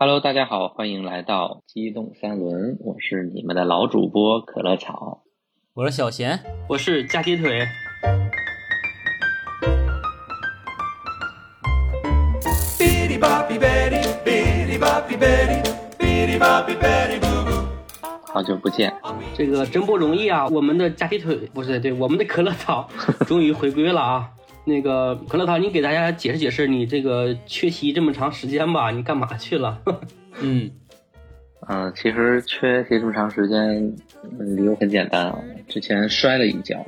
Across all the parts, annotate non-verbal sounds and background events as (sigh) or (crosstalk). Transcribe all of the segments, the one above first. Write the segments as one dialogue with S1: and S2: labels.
S1: Hello，大家好，欢迎来到机动三轮，我是你们的老主播可乐草。
S2: 我是小贤，
S3: 我是加鸡腿。
S1: 好久不见，
S3: 这个真不容易啊！我们的加鸡腿不是对，我们的可乐草终于回归了啊！那个可乐糖，你给大家解释解释，你这个缺席这么长时间吧，你干嘛去了？(laughs)
S2: 嗯
S1: 嗯、其实缺席这么长时间，嗯理由很简单啊，之前摔了一跤，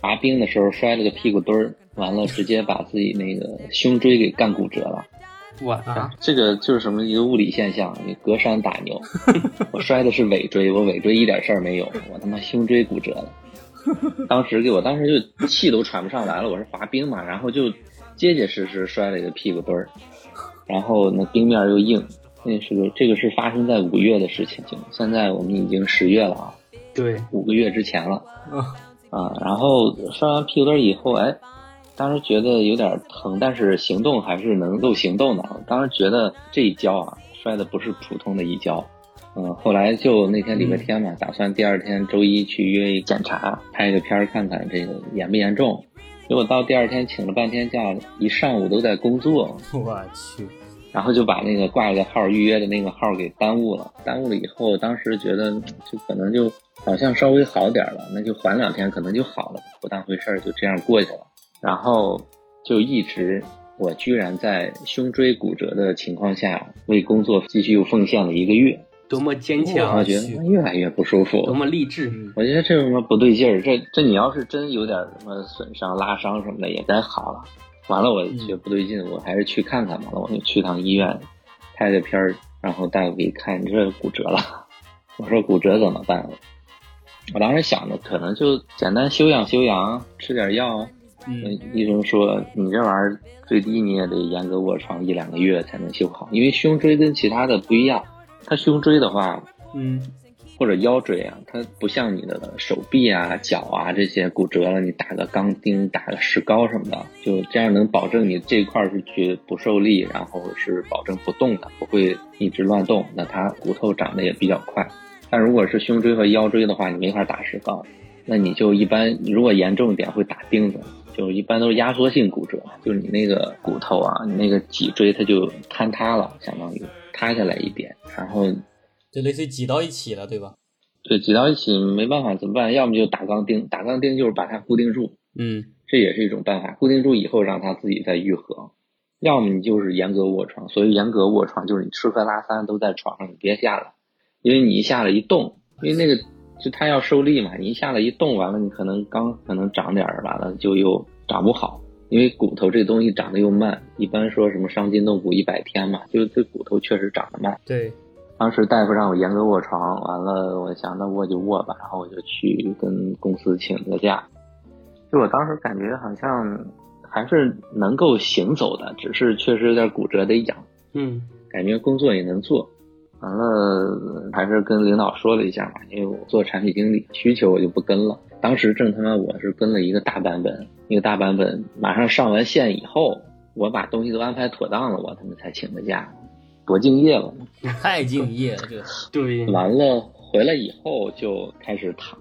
S1: 滑冰的时候摔了个屁股墩儿，完了直接把自己那个胸椎给干骨折了。
S3: 我啊，
S1: 这个就是什么一个物理现象，你隔山打牛。(laughs) 我摔的是尾椎，我尾椎一点事儿没有，我他妈胸椎骨折了。(laughs) 当时给我当时就气都喘不上来了，我是滑冰嘛，然后就结结实实摔了一个屁股墩儿，然后那冰面又硬，那是个这个是发生在五月的事情，现在我们已经十月了啊，
S3: 对，
S1: 五个月之前了。
S3: 啊，
S1: 啊，然后摔完屁股墩儿以后，哎，当时觉得有点疼，但是行动还是能够行动的。当时觉得这一跤啊，摔的不是普通的一跤。嗯，后来就那天礼拜天嘛，打算第二天周一去约一检查，拍个片儿看看这个严不严重。结果到第二天请了半天假，一上午都在工作，(laughs)
S2: 我去，
S1: 然后就把那个挂了个号预约的那个号给耽误了。耽误了以后，当时觉得嗯就可能就好像稍微好点了，那就缓两天，可能就好了，不当回事儿，就这样过去了。然后就一直，我居然在胸椎骨折的情况下，为工作继续又奉献了一个月，
S3: 多么坚强
S1: 我
S3: 强，
S1: 觉得越来越不舒服，
S3: 多么励志。
S2: 嗯
S1: 我觉得这有什么不对劲儿？这这你要是真有点什么损伤、拉伤什么的，也该好了。完了，我觉得不对劲，我还是去看看吧。完了，我就去趟医院，拍个片儿，然后大夫一看，你这骨折了。我说骨折怎么办？我当时想着，可能就简单休养休养，吃点药。
S2: 嗯
S1: 医生说，你这玩意儿最低你也得严格卧床一两个月才能修好，因为胸椎跟其他的不一样。它胸椎的话，
S2: 嗯
S1: 或者腰椎啊，它不像你的手臂啊、脚啊这些骨折了，你打个钢钉、打个石膏什么的，就这样能保证你这块儿是绝不受力，然后是保证不动的，不会一直乱动。那它骨头长得也比较快。但如果是胸椎和腰椎的话，你没法打石膏，那你就一般如果严重一点会打钉子，就一般都是压缩性骨折，就是你那个骨头啊，你那个脊椎它就坍塌了，相当于塌下来一点，然后
S2: 就类似于挤到一起了，对吧？
S1: 对，挤到一起没办法怎么办？要么就打钢钉，打钢钉就是把它固定住，
S2: 嗯
S1: 这也是一种办法。固定住以后让它自己再愈合。要么你就是严格卧床，所谓严格卧床就是你吃喝拉撒都在床上，你别下来，因为你一下来一动，因为那个就它要受力嘛，你一下来一动完了，你可能刚可能长点儿，完了就又长不好。因为骨头这东西长得又慢，一般说什么伤筋动骨一百天嘛，就这骨头确实长得慢。
S2: 对，
S1: 当时大夫让我严格卧床，完了我想那卧就卧吧，然后我就去跟公司请了个假。就我当时感觉好像还是能够行走的，只是确实有点骨折得养，
S3: 嗯
S1: 感觉工作也能做。完了还是跟领导说了一下嘛，因为我做产品经理，需求我就不跟了。当时正他妈我是跟了一个大版本，一个大版本马上上完线以后，我把东西都安排妥当了，我他妈才请的假，多敬业了。(laughs)
S2: 太敬业了，这个 (laughs)
S3: 对，
S1: 完了回来以后就开始躺，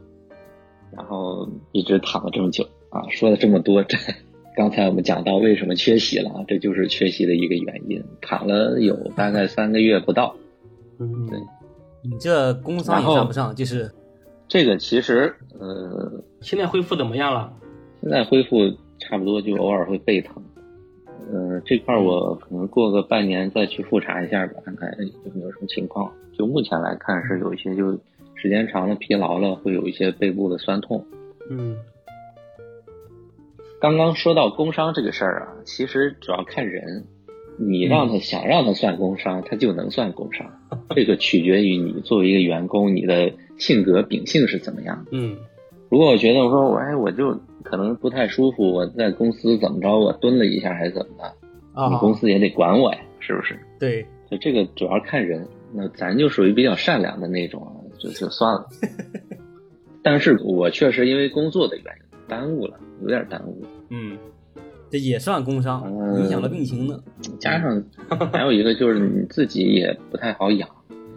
S1: 然后一直躺了这么久啊。说了这么多，这刚才我们讲到为什么缺席了啊，这就是缺席的一个原因。躺了有大概三个月不到，
S3: 嗯
S1: 对
S2: 你这工伤也算不上，就是
S1: 这个其实呃
S3: 现在恢复怎么样了？
S1: 现在恢复差不多，就偶尔会背疼。呃，这块儿我可能过个半年再去复查一下吧，看看有没有什么情况。就目前来看是有一些，就时间长了疲劳了，会有一些背部的酸痛。
S3: 嗯
S1: 刚刚说到工伤这个事儿啊，其实主要看人，你让他想让他算工伤，他就能算工伤。这个取决于你作为一个员工，你的性格秉性是怎么样的。
S3: 嗯
S1: 如果我觉得我说我哎我就可能不太舒服，我在公司怎么着我蹲了一下还是怎么的，
S2: 啊
S1: 你，公司也得管我呀，是不是？
S2: 对，
S1: 就这个主要看人，那咱就属于比较善良的那种啊，就就算了。(laughs) 但是我确实因为工作的原因耽误了，有点耽误。
S2: 嗯，这也算工伤，
S1: 嗯
S2: 影响了病情呢。
S1: 加上还有一个就是你自己也不太太好养。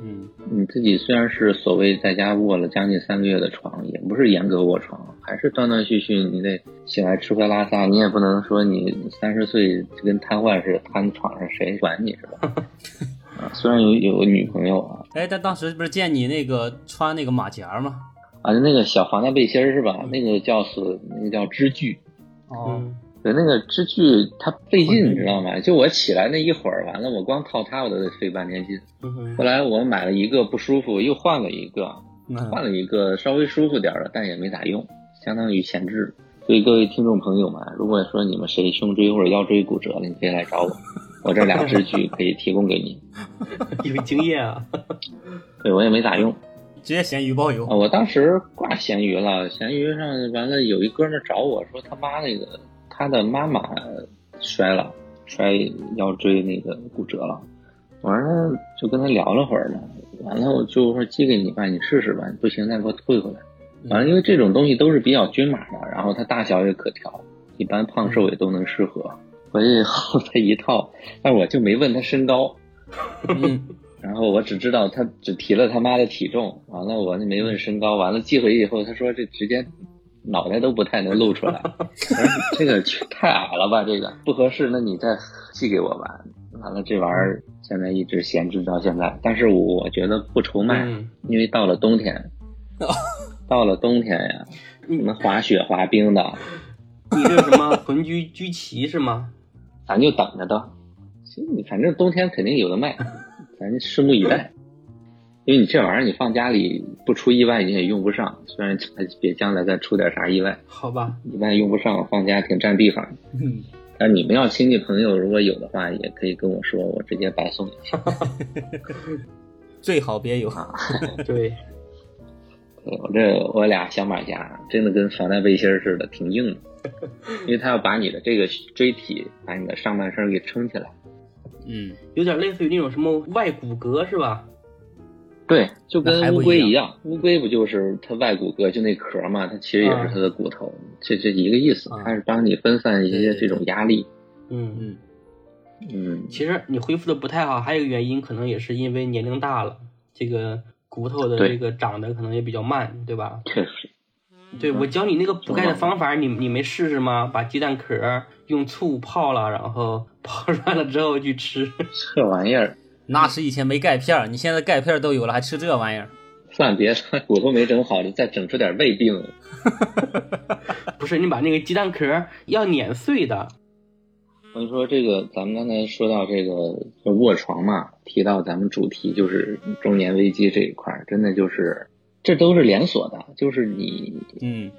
S2: 嗯
S1: 你自己虽然是所谓在家卧了将近三个月的床，也不是严格卧床，还是断断续续，你得起来吃喝拉撒，你也不能说你三十岁就跟瘫痪似的瘫床上，谁管你是吧？(laughs) 啊，虽然有有个女朋友啊，
S2: 哎，但当时不是见你那个穿那个马甲吗？
S1: 啊，那个小防弹背心是吧？那个叫是那个叫支具，
S2: 哦，
S3: 嗯
S1: 对，那个支具它费劲，你知道吗？就我起来那一会儿，完了我光套它我都得费半天劲。后来我买了一个不舒服，又换了一个，
S2: 嗯
S1: 换了一个稍微舒服点儿的，但也没咋用，相当于闲置。所以各位听众朋友们，如果说你们谁胸椎或者腰椎骨折了，你可以来找我，我这俩支具可以提供给你。(laughs)
S3: 有经验啊，
S1: 对我也没咋用 (laughs)
S2: 直接咸鱼包邮
S1: 啊，。我当时挂闲鱼了，闲鱼上完了有一哥们儿找我说他妈那个他的妈妈摔了，摔腰椎那个骨折了。完了就跟他聊了会儿嘛，完了我就说寄给你吧，你试试吧，不行再给我退回来。完了，因为这种东西都是比较均码的，然后它大小也可调，一般胖瘦也都能适合。回去以后他一套，但我就没问他身高，
S2: 嗯，(laughs)
S1: 然后我只知道他只提了他妈的体重，完了我就没问身高，完了寄回去以后，他说这直接脑袋都不太能露出来，(laughs) 这个太矮了吧，这个不合适，那你再寄给我吧。完了这玩意儿现在一直闲置到现在，但是我觉得不愁卖，
S3: 嗯
S1: 因为到了冬天，到了冬天呀，(laughs) 你们滑雪滑冰的，
S3: 你这什么 (laughs) 魂居居奇是吗？
S1: 咱就等着的。行，你反正冬天肯定有的卖，咱拭目以待。因为你这玩意儿你放家里不出意外你也用不上，虽然别将来再出点啥意外，
S3: 好吧，
S1: 一般用不上，放家挺占地方。
S2: 嗯
S1: 但你们要亲戚朋友如果有的话，也可以跟我说，我直接白送你去。(laughs)
S2: 最好别有。(laughs)
S3: 哈，
S1: 对我这我俩小马甲真的跟防弹背心似的，挺硬的，因为它要把你的这个椎体，把你的上半身给撑起来。
S2: 嗯，
S3: 有点类似于那种什么外骨骼是吧？
S1: 对，就跟乌龟一样，乌龟不就是它外骨骼就那壳嘛，它其实也是它的骨头，这这一个意思
S2: 啊，
S1: 它是帮你分散一些这种压力。
S3: 嗯，
S2: 嗯，
S1: 嗯，
S3: 其实你恢复的不太好，还有一个原因可能也是因为年龄大了，这个骨头的这个长得可能也比较慢，对吧？
S1: 确实，
S3: 对，我教你那个补钙的
S1: 嗯
S3: 方法，你你没试试吗？把鸡蛋壳用醋泡了，然后泡 (laughs) 软了之后去吃。
S1: 这玩意儿
S2: 那是以前没钙片儿，你现在钙片儿都有了，还吃这玩意儿？
S1: 算别说骨头没整好，你再整出点胃病。(laughs)
S3: 不是，你把那个鸡蛋壳要碾碎的。(laughs)
S1: 我跟你说，这个咱们刚才说到这个卧床嘛，提到咱们主题就是中年危机这一块儿，真的就是这都是连锁的，就是你
S2: 嗯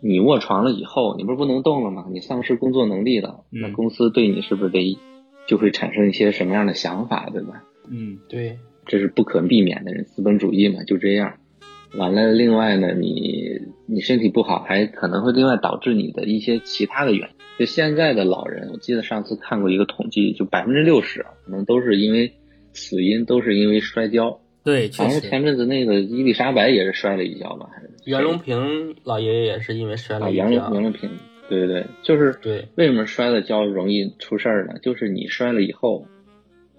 S1: 你卧床了以后，你不是不能动了吗？你丧失工作能力了，
S2: 嗯
S1: 那公司对你是不是得就会产生一些什么样的想法，对吧？
S2: 嗯
S3: 对，
S1: 这是不可避免的，人资本主义嘛，就这样。完了，另外呢，你你身体不好，还可能会另外导致你的一些其他的原因。就现在的老人，我记得上次看过一个统计，就百分之六十可能都是因为死因都是因为摔跤。
S2: 对，确实。
S1: 好像前阵子那个伊丽莎白也是摔了一跤吧？还是
S3: 袁隆平老爷爷也是因为摔
S1: 啊，
S3: 了一
S1: 杨
S3: 跤。
S1: 袁隆平，对对对，就是
S3: 对，
S1: 为什么摔了跤容易出事儿呢？就是你摔了以后，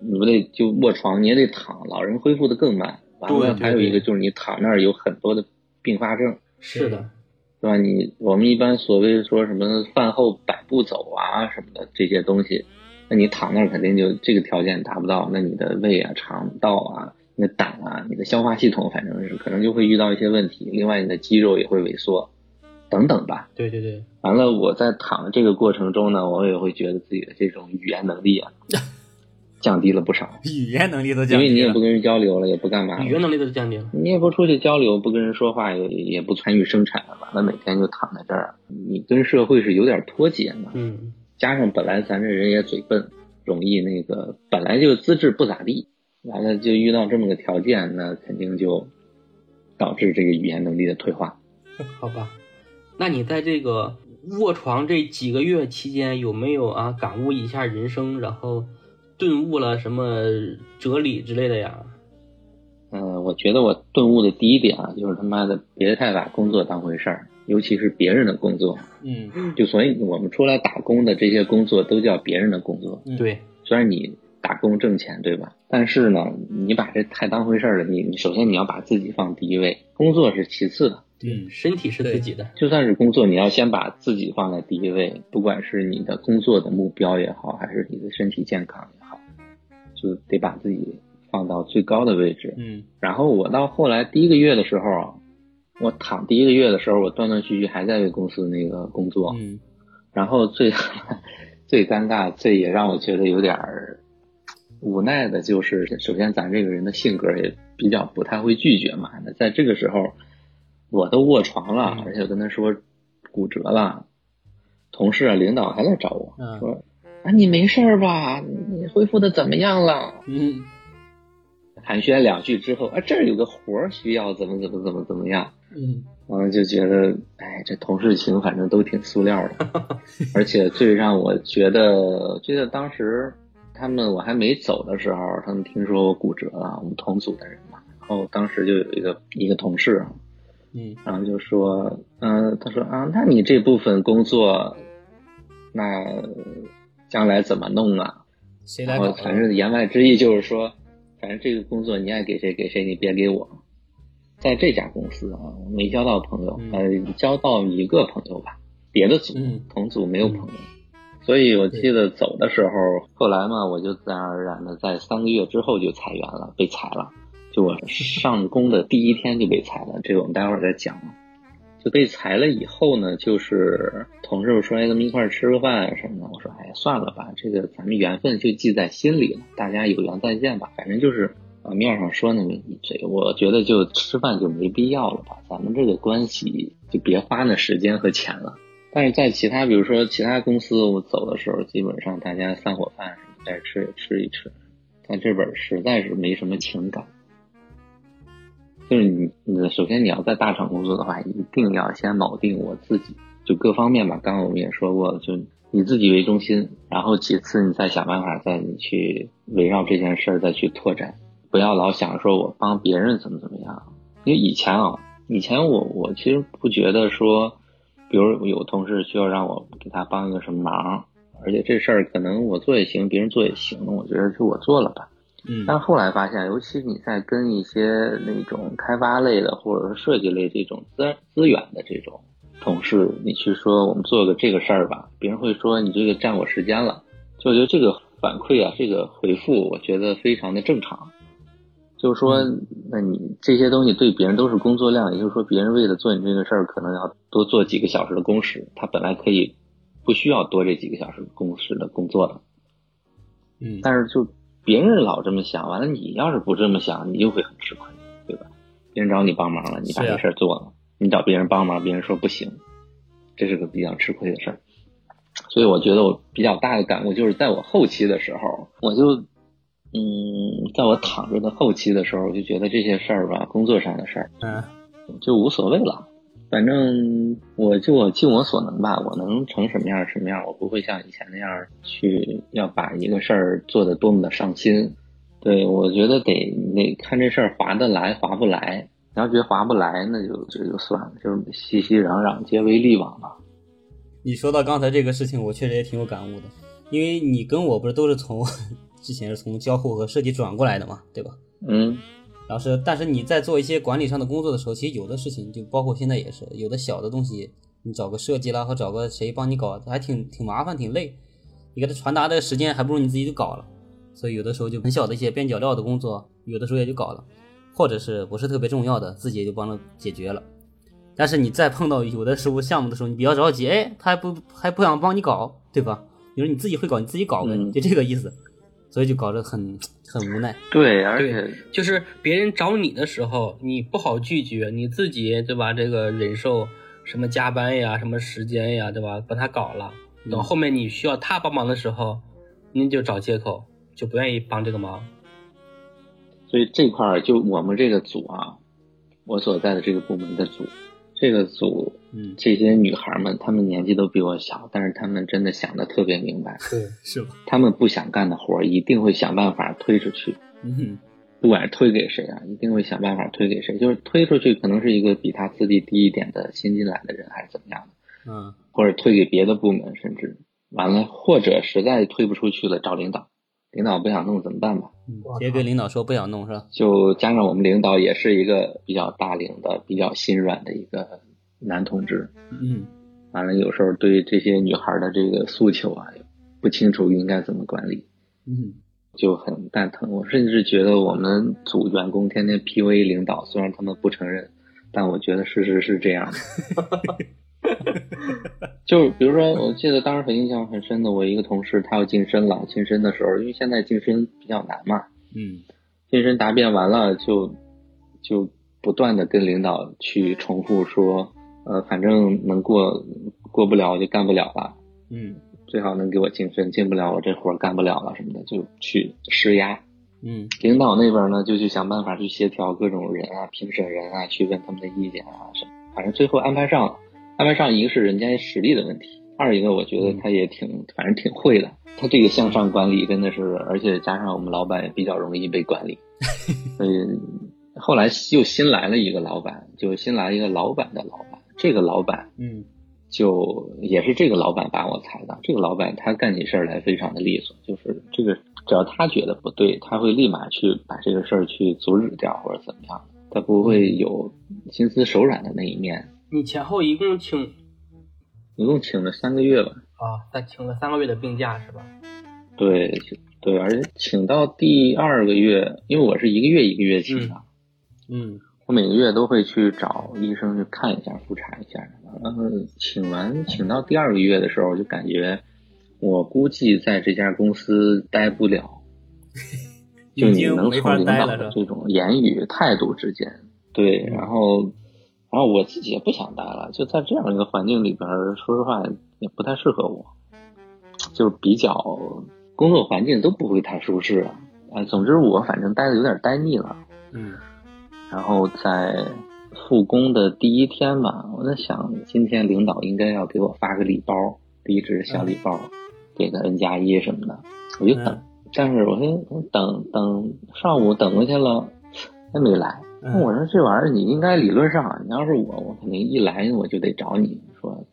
S1: 你不得就卧床，你也得躺，老人恢复的更慢。完了，还有一个就是你躺那儿有很多的并发症，
S3: 是的，
S1: 对吧？你我们一般所谓说什么饭后百步走啊什么的这些东西，那你躺那儿肯定就这个条件达不到，那你的胃啊、肠道啊、你的胆啊、你的消化系统，反正是可能就会遇到一些问题。另外，你的肌肉也会萎缩，等等吧。
S3: 对对对，
S1: 完了，我在躺的这个过程中呢，我也会觉得自己的这种语言能力啊 (laughs) 降低了不少，
S2: 语言能力都
S1: 因
S2: 降低了
S1: 为你也不。跟人交流了，也不干嘛
S3: 语言能力都降低了。
S1: 你也不出去交流，不跟人说话，也也不参与生产，完了每天就躺在这儿，你跟社会是有点脱节嘛。
S3: 嗯，
S1: 加上本来咱这人也嘴笨，容易那个本来就资质不咋地，完了就遇到这么个条件，那肯定就导致这个语言能力的退化。(laughs)
S3: 好吧。那你在这个卧床这几个月期间，有没有啊感悟一下人生，然后顿悟了什么哲理之类的呀？
S1: 嗯、我觉得我顿悟的第一点啊，就是他妈的别太把工作当回事儿，尤其是别人的工作。
S2: 嗯
S1: 就所以我们出来打工的这些工作都叫别人的工作，
S2: 嗯
S3: 对，
S1: 虽然你打工挣钱，对吧？但是呢，你把这太当回事儿了，你你首先你要把自己放第一位，工作是其次的。
S2: 嗯，
S3: 身体是自己的，
S1: 就算是工作，你要先把自己放在第一位，不管是你的工作的目标也好，还是你的身体健康也好，就得把自己放到最高的位置。
S2: 嗯
S1: 然后我到后来第一个月的时候啊，我躺第一个月的时候，我断断续续还在为公司那个工作，
S2: 嗯
S1: 然后最 (laughs) 最尴尬、最也让我觉得有点儿无奈的就是，首先咱这个人的性格也比较不太会拒绝嘛。那在这个时候，我都卧床了，
S2: 嗯
S1: 而且跟他说骨折了，同事啊、领导还来找我、
S2: 嗯
S1: 说：“啊，你没事吧？你恢复的怎么样了
S2: 嗯？”
S1: 寒暄两句之后，啊，这儿有个活儿需要怎么怎么怎么怎么样。
S2: 嗯
S1: 完了就觉得，哎，这同事情反正都挺塑料的，(laughs) 而且最让我觉得，觉得当时他们我还没走的时候，他们听说我骨折了，我们同组的人嘛，然后当时就有一个一个同事啊，
S2: 嗯
S1: 然后就说，嗯、他说啊，那你这部分工作，那将来怎么弄啊？然
S2: 谁来搞的？
S1: 后反正言外之意就是说，反正这个工作你爱给谁给谁，你别给我。在这家公司啊，没交到朋友，
S2: 嗯
S1: 呃，交到一个朋友吧，别的组、
S2: 嗯
S1: 同组没有朋友，所以我记得走的时候，后来嘛，我就自然而然的在三个月之后就裁员了，被裁了。就我上工的第一天就被裁了，这个我们待会儿再讲。就被裁了以后呢，就是同事们说：“哎，咱们一块儿吃个饭什么的。”我说：“哎，算了吧，这个咱们缘分就记在心里了，大家有缘再见吧。反正就是啊，面上说那么一嘴，我觉得就吃饭就没必要了吧，咱们这个关系就别花那时间和钱了。但是在其他，比如说其他公司，我走的时候，基本上大家散伙饭什么在这吃也吃一吃，但这本实在是没什么情感。就是你，你首先你要在大厂工作的话，一定要先铆定我自己，就各方面吧。刚刚我们也说过，就以自己为中心，然后其次你再想办法，再你去围绕这件事儿再去拓展，不要老想说我帮别人怎么怎么样。因为以前啊，以前我我其实不觉得说，比如有同事需要让我给他帮一个什么忙，而且这事儿可能我做也行，别人做也行，我觉得就我做了吧。
S2: 嗯
S1: 但后来发现，尤其你在跟一些那种开发类的或者是设计类这种资资源的这种同事，你去说我们做个这个事儿吧，别人会说你这个占我时间了。就我觉得这个反馈啊，这个回复，我觉得非常的正常。就是说，那你这些东西对别人都是工作量，也就是说，别人为了做你这个事儿，可能要多做几个小时的工时，他本来可以不需要多这几个小时工时的工作的。
S2: 嗯
S1: 但是就别人老这么想，完了你要是不这么想，你就会很吃亏，对吧？别人找你帮忙了，你把这事儿做了，你找别人帮忙，别人说不行，这是个比较吃亏的事儿。所以我觉得我比较大的感悟就是在我后期的时候，我就，嗯，在我躺着的后期的时候，我就觉得这些事儿吧，工作上的事儿
S2: 嗯
S1: 就无所谓了。反正我就我尽我所能吧，我能成什么样什么样，我不会像以前那样去要把一个事儿做得多么的上心。对我觉得得得看这事儿划得来划不来，你要觉得划不来，那就这就算了，就是熙熙攘攘皆为利往嘛。
S2: 你说到刚才这个事情，我确实也挺有感悟的，因为你跟我不是都是从 (laughs) 之前是从交互和设计转过来的嘛，对吧？
S1: 嗯
S2: 然后是，但是你在做一些管理上的工作的时候，其实有的事情就包括现在也是，有的小的东西，你找个设计啦，或找个谁帮你搞，还挺挺麻烦，挺累。你给他传达的时间，还不如你自己就搞了。所以有的时候就很小的一些边角料的工作，有的时候也就搞了，或者是不是特别重要的，自己也就帮着解决了。但是你再碰到有的时候项目的时候，你比较着急，哎，他还不还不想帮你搞，对吧？你说你自己会搞，你自己搞呗，
S1: 嗯
S2: 就这个意思。所以就搞得很很无奈。
S1: 对，而且
S3: 就是别人找你的时候，你不好拒绝，你自己对吧？这个忍受什么加班呀，什么时间呀，对吧？把他搞了，等
S2: 嗯
S3: 后面你需要他帮忙的时候，你就找借口，就不愿意帮这个忙。
S1: 所以这块儿就我们这个组啊，我所在的这个部门的组，这个组
S2: 嗯，
S1: 这些女孩们，她们年纪都比我小，但是她们真的想的特别明白，
S3: 对，(laughs)
S2: 是吧？
S1: 她们不想干的活儿一定会想办法推出去，
S2: 嗯。
S1: 不管是推给谁啊，一定会想办法推给谁，就是推出去可能是一个比他资历低一点的新进来的人，还是怎么样的，
S2: 嗯
S1: 或者推给别的部门，甚至完了，或者实在推不出去了找领导，领导不想弄怎么办吧？
S2: 嗯。直接跟领导说不想弄是吧？
S1: 就加上我们领导也是一个比较大龄的、比较心软的一个男同志，
S2: 嗯。
S1: 完了有时候对这些女孩的这个诉求啊，不清楚应该怎么管理，
S2: 嗯。
S1: 就很蛋疼。我甚至觉得我们组员工天天 PUA 领导，虽然他们不承认，但我觉得事实是这样的。(laughs) 就比如说，我记得当时很印象很深的，我一个同事他要晋升了，晋升的时候，因为现在晋升比较难嘛，
S2: 嗯。
S1: 晋升答辩完了就就不断的跟领导去重复说，呃，反正能过过不了我就干不了了，
S2: 嗯
S1: 最好能给我晋升，进不了我这活儿干不了了什么的，就去施压。
S2: 嗯
S1: 领导那边呢，就去想办法去协调各种人啊、评审人啊，去问他们的意见啊什么。反正最后安排上了，安排上一个是人家实力的问题，二一个我觉得他也挺，反正挺会的。他这个向上管理真的是，而且加上我们老板也比较容易被管理，(laughs) 所以后来又新来了一个老板，就新来一个老板的老板，这个老板
S2: 嗯
S1: 就也是这个老板把我裁的。这个老板他干起事儿来非常的利索，就是这个只要他觉得不对，他会立马去把这个事儿去阻止掉或者怎么样，他不会有心慈手软的那一面。
S3: 你前后一共请
S1: 一共请了三个月吧，
S3: 啊，再请了三个月的病假是吧？
S1: 对对，而且请到第二个月，因为我是一个月一个月请的，
S2: 嗯
S1: 我每个月都会去找医生去看一下、复查一下。然后请完请到第二个月的时候，就感觉我估计在这家公司待不了。(laughs) 就你能从领导？的这种言语态度之间，对，然后，然后我自己也不想待了，就在这样一个环境里边，说实话也不太适合我，就是比较工作环境都不会太舒适啊。啊，总之我反正待的有点待腻了。
S2: 嗯
S1: 然后在复工的第一天吧，我在想，今天领导应该要给我发个礼包，离职小礼包，给个 N 加一什么的，我就等。
S2: 嗯
S1: 但是我说等等上午等过去了，还没来。那
S2: 嗯
S1: 我说这玩意儿你应该理论上，你要是我，我肯定一来我就得找你说，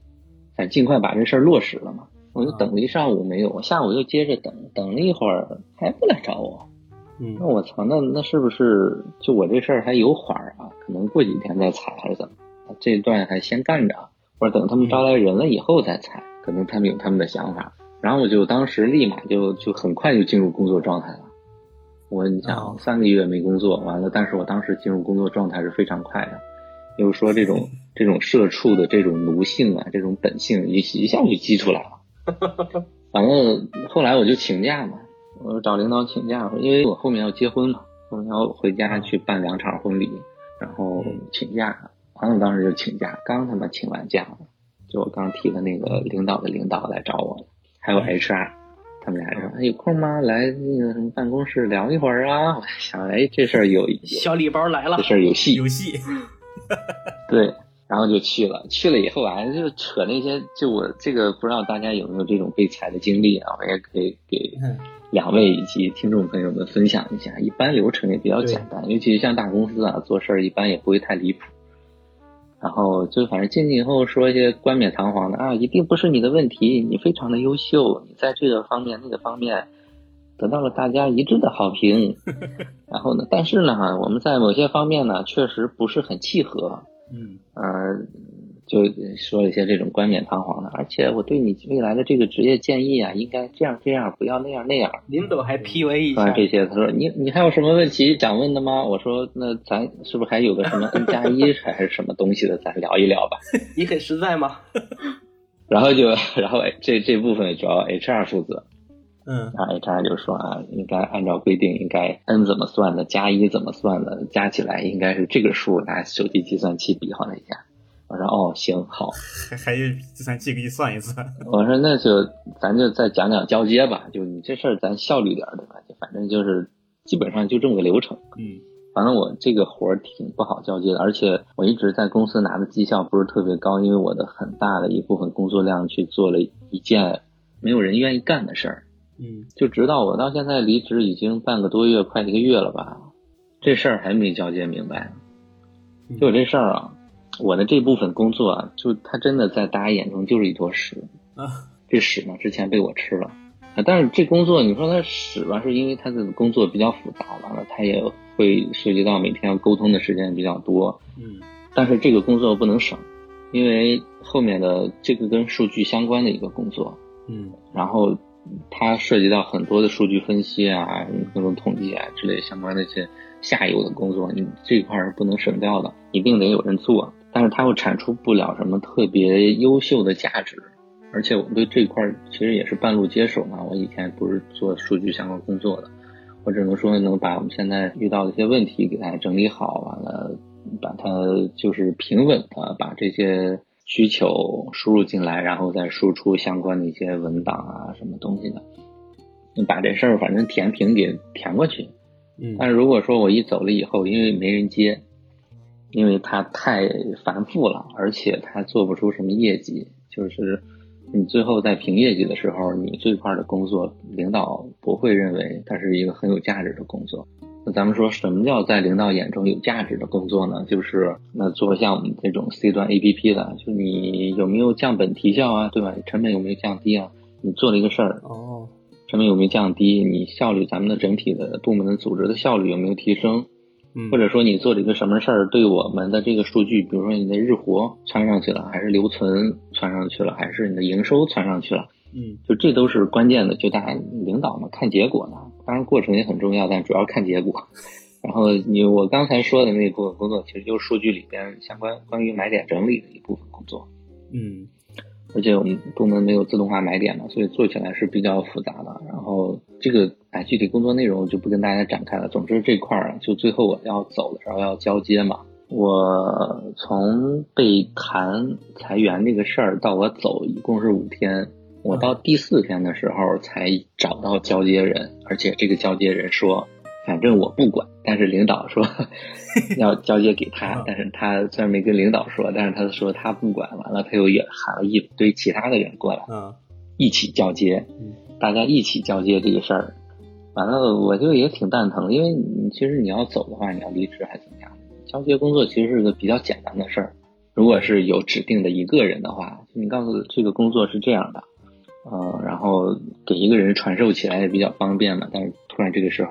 S1: 咱尽快把这事儿落实了嘛。我就等了一上午没有，我下午又接着等，等了一会儿还不来找我。那
S2: 嗯
S1: 我操，那那是不是就我这事儿还有缓儿啊？可能过几天再裁还是怎么？这段还先干着，或者等他们招来人了以后再裁，可能他们有他们的想法。然后我就当时立马就就很快就进入工作状态了。我你
S2: 哦
S1: 想三个月没工作，完了，但是我当时进入工作状态是非常快的，就是说这种 (laughs) 这种社畜的这种奴性啊，这种本性一一下就激出来了。(laughs) 反正后来我就请假嘛，我找领导请假，因为我后面要结婚嘛，后面要回家去办两场婚礼，然后请假，完了当时就请假，刚他妈请完假，就我刚提的那个领导的领导来找我，还有 HR，他们俩说、哎、有空吗？来那个什么办公室聊一会儿啊。(laughs) 我想哎这事儿有有
S3: 小礼包来了
S1: 这，事儿有戏，
S2: 有戏 (laughs)
S1: 对，然后就去了。去了以后啊，就扯那些，就我这个不知道大家有没有这种被裁的经历啊？我也可以给
S2: 嗯
S1: 两位以及听众朋友们分享一下。一般流程也比较简单，尤其是像大公司啊，做事儿一般也不会太离谱。然后就反正进去以后说一些冠冕堂皇的啊，一定不是你的问题，你非常的优秀，你在这个方面那个方面得到了大家一致的好评。(laughs) 然后呢，但是呢，我们在某些方面呢，确实不是很契合。
S2: 嗯
S1: 呃，就说了一些这种冠冕堂皇的，而且我对你未来的这个职业建议啊，应该这样这样，不要那样那样。
S3: 领导还 PUA 一下，
S1: 这些，他说你你还有什么问题想问的吗？我说那咱是不是还有个什么 (laughs) N 加一还是什么东西的，咱聊一聊吧。
S3: 你很实在吗？(laughs)
S1: 然后就然后这这部分主要 HR 负责，
S2: 嗯
S1: 然后 HR 就说啊，应该按照规定，应该 n 怎么算的，加一怎么算的，加起来应该是这个数，拿手机计算器比划了一下。我说哦，行好。
S2: 还还用计算器给你算一算。(laughs)
S1: 我说那就咱就再讲讲交接吧，就你这事儿咱效率点儿对吧？就反正就是基本上就这么个流程。
S2: 嗯
S1: 反正我这个活儿挺不好交接的，而且我一直在公司拿的绩效不是特别高，因为我的很大的一部分工作量去做了一件没有人愿意干的事儿。
S2: 嗯
S1: 就直到我到现在离职已经半个多月，快一个月了吧，这事儿还没交接明白。就我这事儿啊，我的这部分工作啊，就它真的在大家眼中就是一坨屎。
S2: 啊
S1: 这屎呢，之前被我吃了啊，但是这工作你说它屎吧，是因为他的工作比较复杂，完了他也会涉及到每天要沟通的时间比较多。
S2: 嗯
S1: 但是这个工作不能省，因为后面的这个跟数据相关的一个工作，
S2: 嗯
S1: 然后它涉及到很多的数据分析啊、各种统计啊之类相关的一些下游的工作，你这一块儿是不能省掉的，一定得有人做。但是它又产出不了什么特别优秀的价值，而且我对这块儿其实也是半路接手嘛。我以前不是做数据相关工作的，我只能说能把我们现在遇到的一些问题给它整理好，完了把它就是平稳的把这些需求输入进来，然后再输出相关的一些文档啊什么东西的，你把这事儿反正填平给填过去。
S2: 嗯
S1: 但是如果说我一走了以后，因为没人接，因为它太繁复了，而且它做不出什么业绩，就是你最后在评业绩的时候，你这块儿的工作，领导不会认为它是一个很有价值的工作。那咱们说什么叫在领导眼中有价值的工作呢？就是那做像我们这种 C 端 APP 的，就你有没有降本提效啊，对吧？成本有没有降低啊？你做了一个事儿，
S2: 哦
S1: 成本有没有降低？你效率，咱们的整体的部门的组织的效率有没有提升？
S2: 嗯
S1: 或者说你做了一个什么事儿，对我们的这个数据，比如说你的日活窜上去了，还是留存窜上去了，还是你的营收窜上去了，
S2: 嗯
S1: 就这都是关键的。就大家领导嘛，看结果呢，当然过程也很重要，但主要看结果。然后你我刚才说的那部分工作，其实就是数据里边相关关于买点整理的一部分工作。
S2: 嗯
S1: 而且我们部门没有自动化买点嘛，所以做起来是比较复杂的。然后这个哎，具体工作内容我就不跟大家展开了。总之这块儿啊，就最后我要走的时候要交接嘛。我从被谈裁员这个事儿到我走，一共是五天。我到第四天的时候才找到交接人，而且这个交接人说，反正我不管，但是领导说 (laughs) 要交接给他，但是他虽然没跟领导说，但是他说他不管，完了他又也喊了一堆其他的人过来，
S2: 啊
S1: 一起交接，大家一起交接这个事儿。完了，我就也挺蛋疼，因为你其实你要走的话，你要离职还怎么样？交接工作其实是个比较简单的事儿。如果是有指定的一个人的话，就你告诉这个工作是这样的，呃，然后给一个人传授起来也比较方便嘛。但是突然这个时候，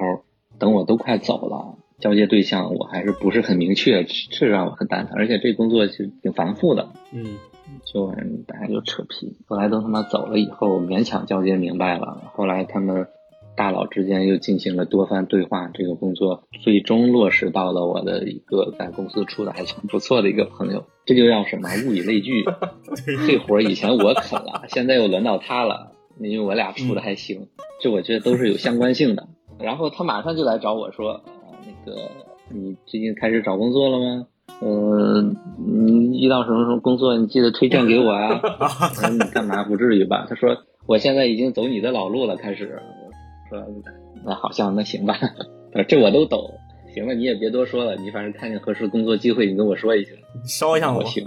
S1: 等我都快走了，交接对象我还是不是很明确，这让我很蛋疼。而且这工作其实挺繁复的，
S2: 嗯
S1: 就大家就扯皮。后来都他妈走了以后，勉强交接明白了。后来他们大佬之间又进行了多番对话，这个工作最终落实到了我的一个在公司处的还算不错的一个朋友。这就叫什么？物以类聚。(laughs) 这活儿以前我啃了，现在又轮到他了，因为我俩处的还行。这我觉得都是有相关性的。然后他马上就来找我说，啊，那个你最近开始找工作了吗？呃，你遇到什么什么工作，你记得推荐给我啊。(laughs) 我说你干嘛？不至于吧？他说我现在已经走你的老路了，开始。我说那好像那行吧，(laughs) 他说这我都懂。行了，你也别多说了，你反正看见合适工作机会，你跟我说一声。
S2: 捎一下我
S1: 我行，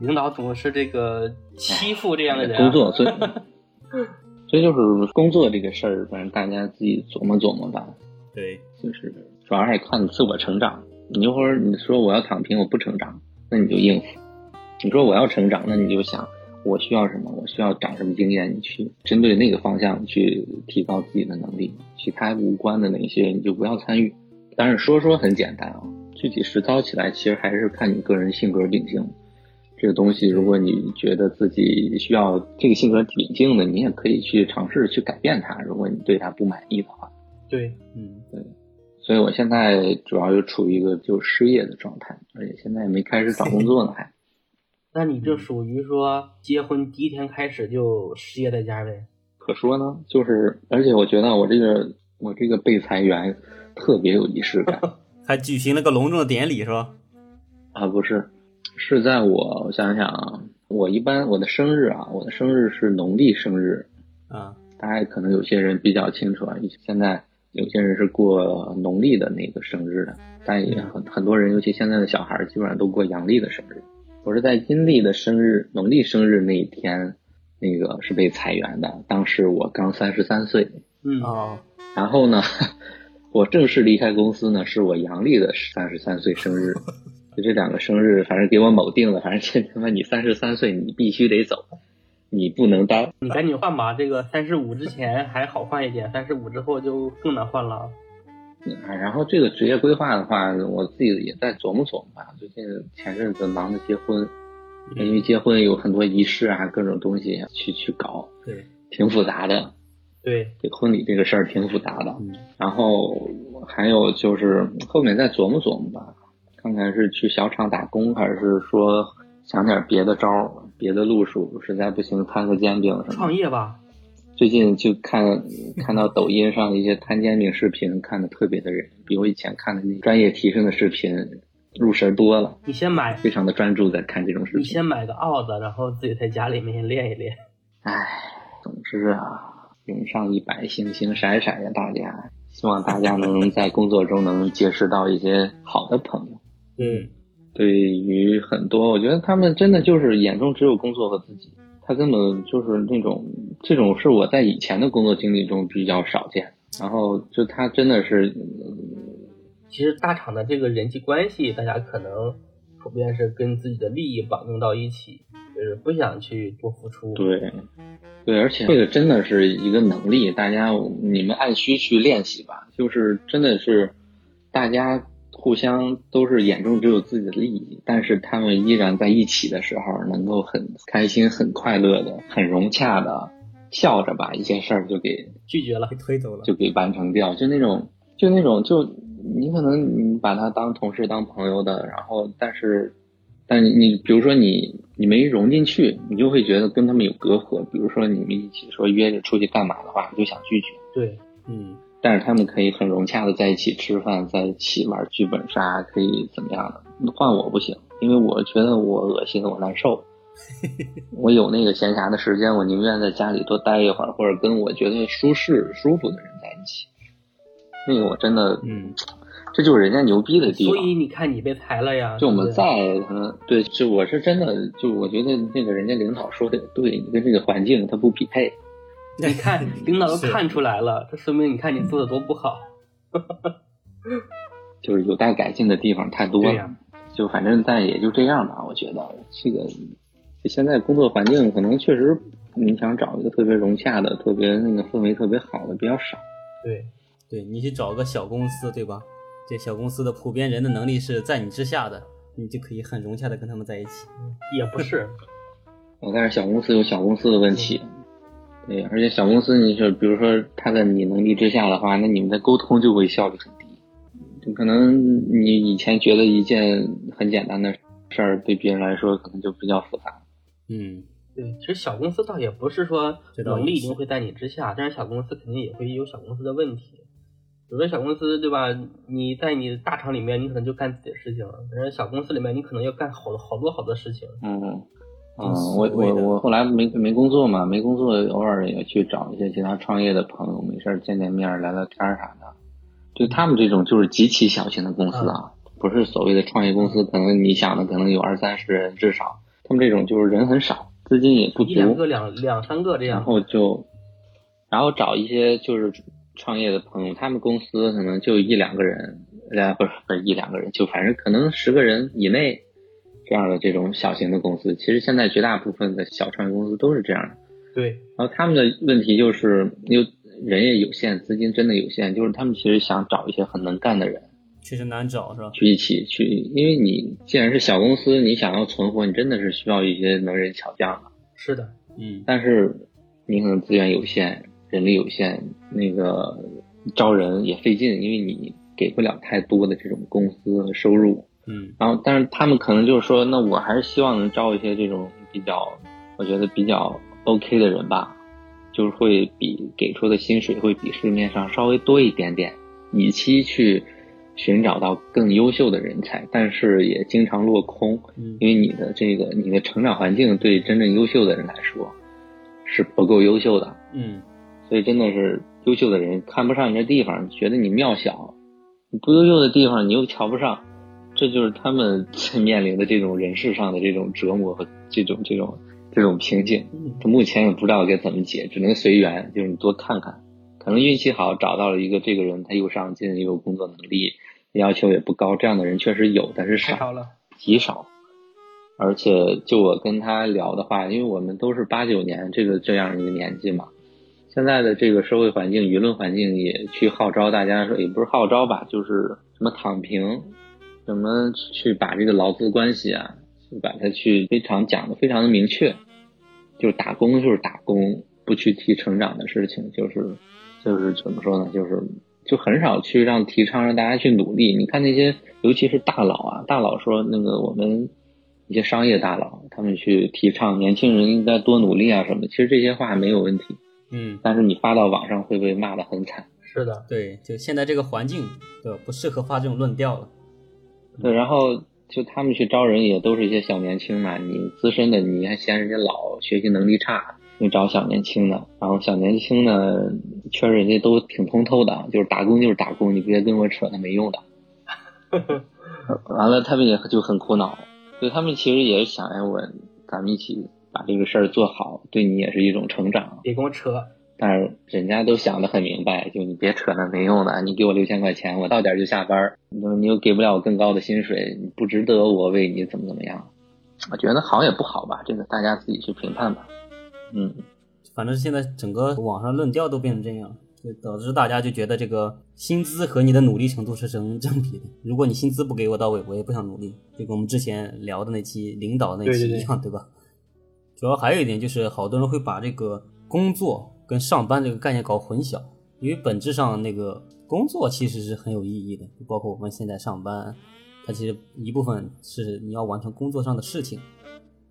S3: 领导总是这个欺负这样的人啊、
S1: 工作，所 (laughs) 以所以就是工作这个事儿，反正大家自己琢磨琢磨吧。
S2: 对
S1: 就是主要还是看你自我成长。你一会儿你说我要躺平，我不成长，那你就应付；你说我要成长，那你就想我需要什么，我需要长什么经验，你去针对那个方向去提高自己的能力。其他无关的那些你就不要参与。但是说说很简单啊，具体实操起来其实还是看你个人性格秉性。这个东西，如果你觉得自己需要这个性格挺静的，你也可以去尝试去改变它。如果你对它不满意的话，
S3: 对，
S2: 嗯对
S1: 所以我现在主要就处于一个就失业的状态，而且现在也没开始找工作呢，还。
S3: 那你这属于说结婚第一天开始就失业在家呗？
S1: 可说呢，就是而且我觉得我这个我这个被裁员特别有仪式感 (laughs)
S2: 还举行了个隆重的典礼是吧？
S1: 啊，不是，是在我我想想啊，我一般我的生日啊，我的生日是农历生日，
S2: 啊
S1: 大家可能有些人比较清楚啊，现在有些人是过农历的那个生日的，但也很很多人，尤其现在的小孩，基本上都过阳历的生日。我是在阴历的生日，农历生日那一天，那个是被裁员的。当时我刚三十三岁，
S3: 嗯
S2: 哦
S1: 然后呢，(laughs) 我正式离开公司呢，是我阳历的三十三岁生日。(laughs) 就这两个生日，反正给我某定了，反正这他妈你三十三岁，你必须得走。你不能当。
S3: 你赶紧换吧，这个三十五之前还好换一点，三十五之后就更难换了。
S1: 啊，然后这个职业规划的话，我自己也在琢磨琢磨吧。最近前阵子忙着结婚，因为结婚有很多仪式啊，各种东西去去搞，
S3: 对，
S1: 挺复杂的。
S3: 对，
S1: 这婚礼这个事儿挺复杂的。
S2: 嗯
S1: 然后还有就是后面再琢磨琢磨吧，看看是去小厂打工，还是说想点别的招儿、别的路数，实在不行摊个煎饼什么的。
S3: 创业吧，
S1: 最近就看看到抖音上的一些摊煎饼视频，看的特别的人，比我以前看的那专业提升的视频入神多了，
S3: 你先买，
S1: 非常的专注在看这种视频。
S3: 你先买个鏊子，然后自己在家里面练一练。
S1: 唉，总之啊，人上一百，星星闪闪呀，大家希望大家能在工作中能结识到一些好的朋友。
S3: 嗯，
S1: 对于很多，我觉得他们真的就是眼中只有工作和自己，他根本就是那种这种是我在以前的工作经历中比较少见。然后就他真的是，
S3: 其实大厂的这个人际关系，大家可能普遍是跟自己的利益绑定到一起，就是不想去多付出。
S1: 对，对，而且这个真的是一个能力，大家你们按需去练习吧。就是真的是大家互相都是眼中只有自己的利益，但是他们依然在一起的时候，能够很开心、很快乐的、很融洽的笑着把一些事儿就给
S3: 拒绝了
S2: 被，推走了。
S1: 就给完成掉，就那种就那种就你可能你把他当同事当朋友的，然后但是但你你比如说你你没融进去，你就会觉得跟他们有隔阂。比如说你们一起说约着出去干嘛的话，你就想拒绝。
S3: 对，
S2: 嗯，
S1: 但是他们可以很融洽的在一起吃饭，在一起玩剧本杀，可以怎么样的？换我不行，因为我觉得我恶心，我难受。(laughs) 我有那个闲暇的时间，我宁愿在家里多待一会儿，或者跟我觉得舒适、舒服的人在一起。那个我真的，
S2: 嗯，
S1: 这就是人家牛逼的地方。
S3: 所以你看你被裁了呀。
S1: 就我们在，可能对，就我是真的，就我觉得那个人家领导说的也对，你跟这个环境它不匹配。(laughs)
S3: 你看 (laughs) 领导都看出来了，这说明你看你做的多不好。(laughs)
S1: 就是有待改进的地方太多了。
S3: 对呀
S1: 就反正但也就这样吧，我觉得这个现在工作环境可能确实你想找一个特别融洽的、特别那个氛围特别好的比较少。
S3: 对，
S2: 对你去找个小公司，对吧？这小公司的普遍人的能力是在你之下的，你就可以很融洽的跟他们在一起。
S3: 也不是，
S1: 我但是小公司有小公司的问题，对，而且小公司你是比如说他在你能力之下的话，那你们的沟通就会效率很低。就可能你以前觉得一件很简单的事儿，对别人来说可能就比较复杂。
S2: 嗯，
S3: 对，其实小公司倒也不是说能力一定会在你之下，但是小公司肯定也会有小公司的问题。有的小公司对吧？你在你大厂里面，你可能就干自己的事情，但是小公司里面，你可能要干好多好多好多事情。
S1: 嗯，嗯，我我我后来没没工作嘛，没工作，偶尔也去找一些其他创业的朋友，没事儿见见面儿、聊聊天儿啥的。就他们这种就是极其小型的公司啊，不是所谓的创业公司，可能你想的可能有二三十人至少，他们这种就是人很少，资金也不足，
S3: 一两个、两两三个这样然。
S1: 后就，然后找一些就是创业的朋友，他们公司可能就一两个人，呃，不是不是一两个人，就反正可能十个人以内这样的这种小型的公司。其实现在绝大部分的小创业公司都是这样的。
S3: 对，
S1: 然后他们的问题就是，又人也有限，资金真的有限，就是他们其实想找一些很能干的人
S2: 确实难找，是吧？
S1: 去一起去，因为你既然是小公司，你想要存活，你真的是需要一些能人巧匠的。
S3: 是的，
S2: 嗯，
S1: 但是你可能资源有限，人力有限，那个招人也费劲，因为你给不了太多的这种公司和收入。
S2: 嗯，
S1: 然后，但是他们可能就是说，那我还是希望能招一些这种比较，我觉得比较 OK 的人吧，就是会比给出的薪水会比市面上稍微多一点点，以期去寻找到更优秀的人才，但是也经常落空，
S2: 嗯
S1: 因为你的这个你的成长环境对真正优秀的人来说是不够优秀的，
S2: 嗯，
S1: 所以真的是优秀的人看不上你这地方，觉得你庙小；你不优秀的地方你又瞧不上，这就是他们面临的这种人事上的这种折磨和这种这种这种瓶颈。他目前也不知道该怎么解，只能随缘，就是你多看看，可能运气好找到了一个这个人，他又上进又有工作能力，要求也不高，这样的人确实有，但是少，
S3: 少了。
S1: 极少。而且就我跟他聊的话，因为我们都是八九年这个这样一个年纪嘛，现在的这个社会环境、舆论环境也去号召大家说，也不是号召吧，就是什么躺平，什么去把这个劳资关系啊，去把它去非常讲的非常的明确，就是打工就是打工，不去提成长的事情，就是就是怎么说呢，就是就很少去让提倡让大家去努力。你看那些尤其是大佬啊，大佬说那个我们。一些商业大佬，他们去提倡年轻人应该多努力啊什么的，其实这些话没有问题，
S2: 嗯，
S1: 但是你发到网上会被骂得很惨。
S3: 是的，
S2: 对，就现在这个环境，对吧？不适合发这种论调了。
S1: 对，然后就他们去招人也都是一些小年轻嘛，你资深的你还嫌人家老，学习能力差，你找小年轻的，然后小年轻呢，确实人家都挺通透的，就是打工就是打工，你别跟我扯那没用的。(laughs) 完了，他们也就很苦恼。所以他们其实也是想让我，咱们一起把这个事儿做好，对你也是一种成长。
S3: 别跟我扯。
S1: 但是人家都想得很明白，就你别扯那没用的，你给我六千块钱，我到点就下班，你你又给不了我更高的薪水，你不值得我为你怎么怎么样。我觉得好也不好吧，这个大家自己去评判吧。嗯，
S2: 反正现在整个网上论调都变成这样。就导致大家就觉得这个薪资和你的努力程度是成正比的。如果你薪资不给我到位，我也不想努力。就跟我们之前聊的那期领导那期一样，
S3: 对
S2: 吧？主要还有一点就是，好多人会把这个工作跟上班这个概念搞混淆。因为本质上那个工作其实是很有意义的，就包括我们现在上班，它其实一部分是你要完成工作上的事情。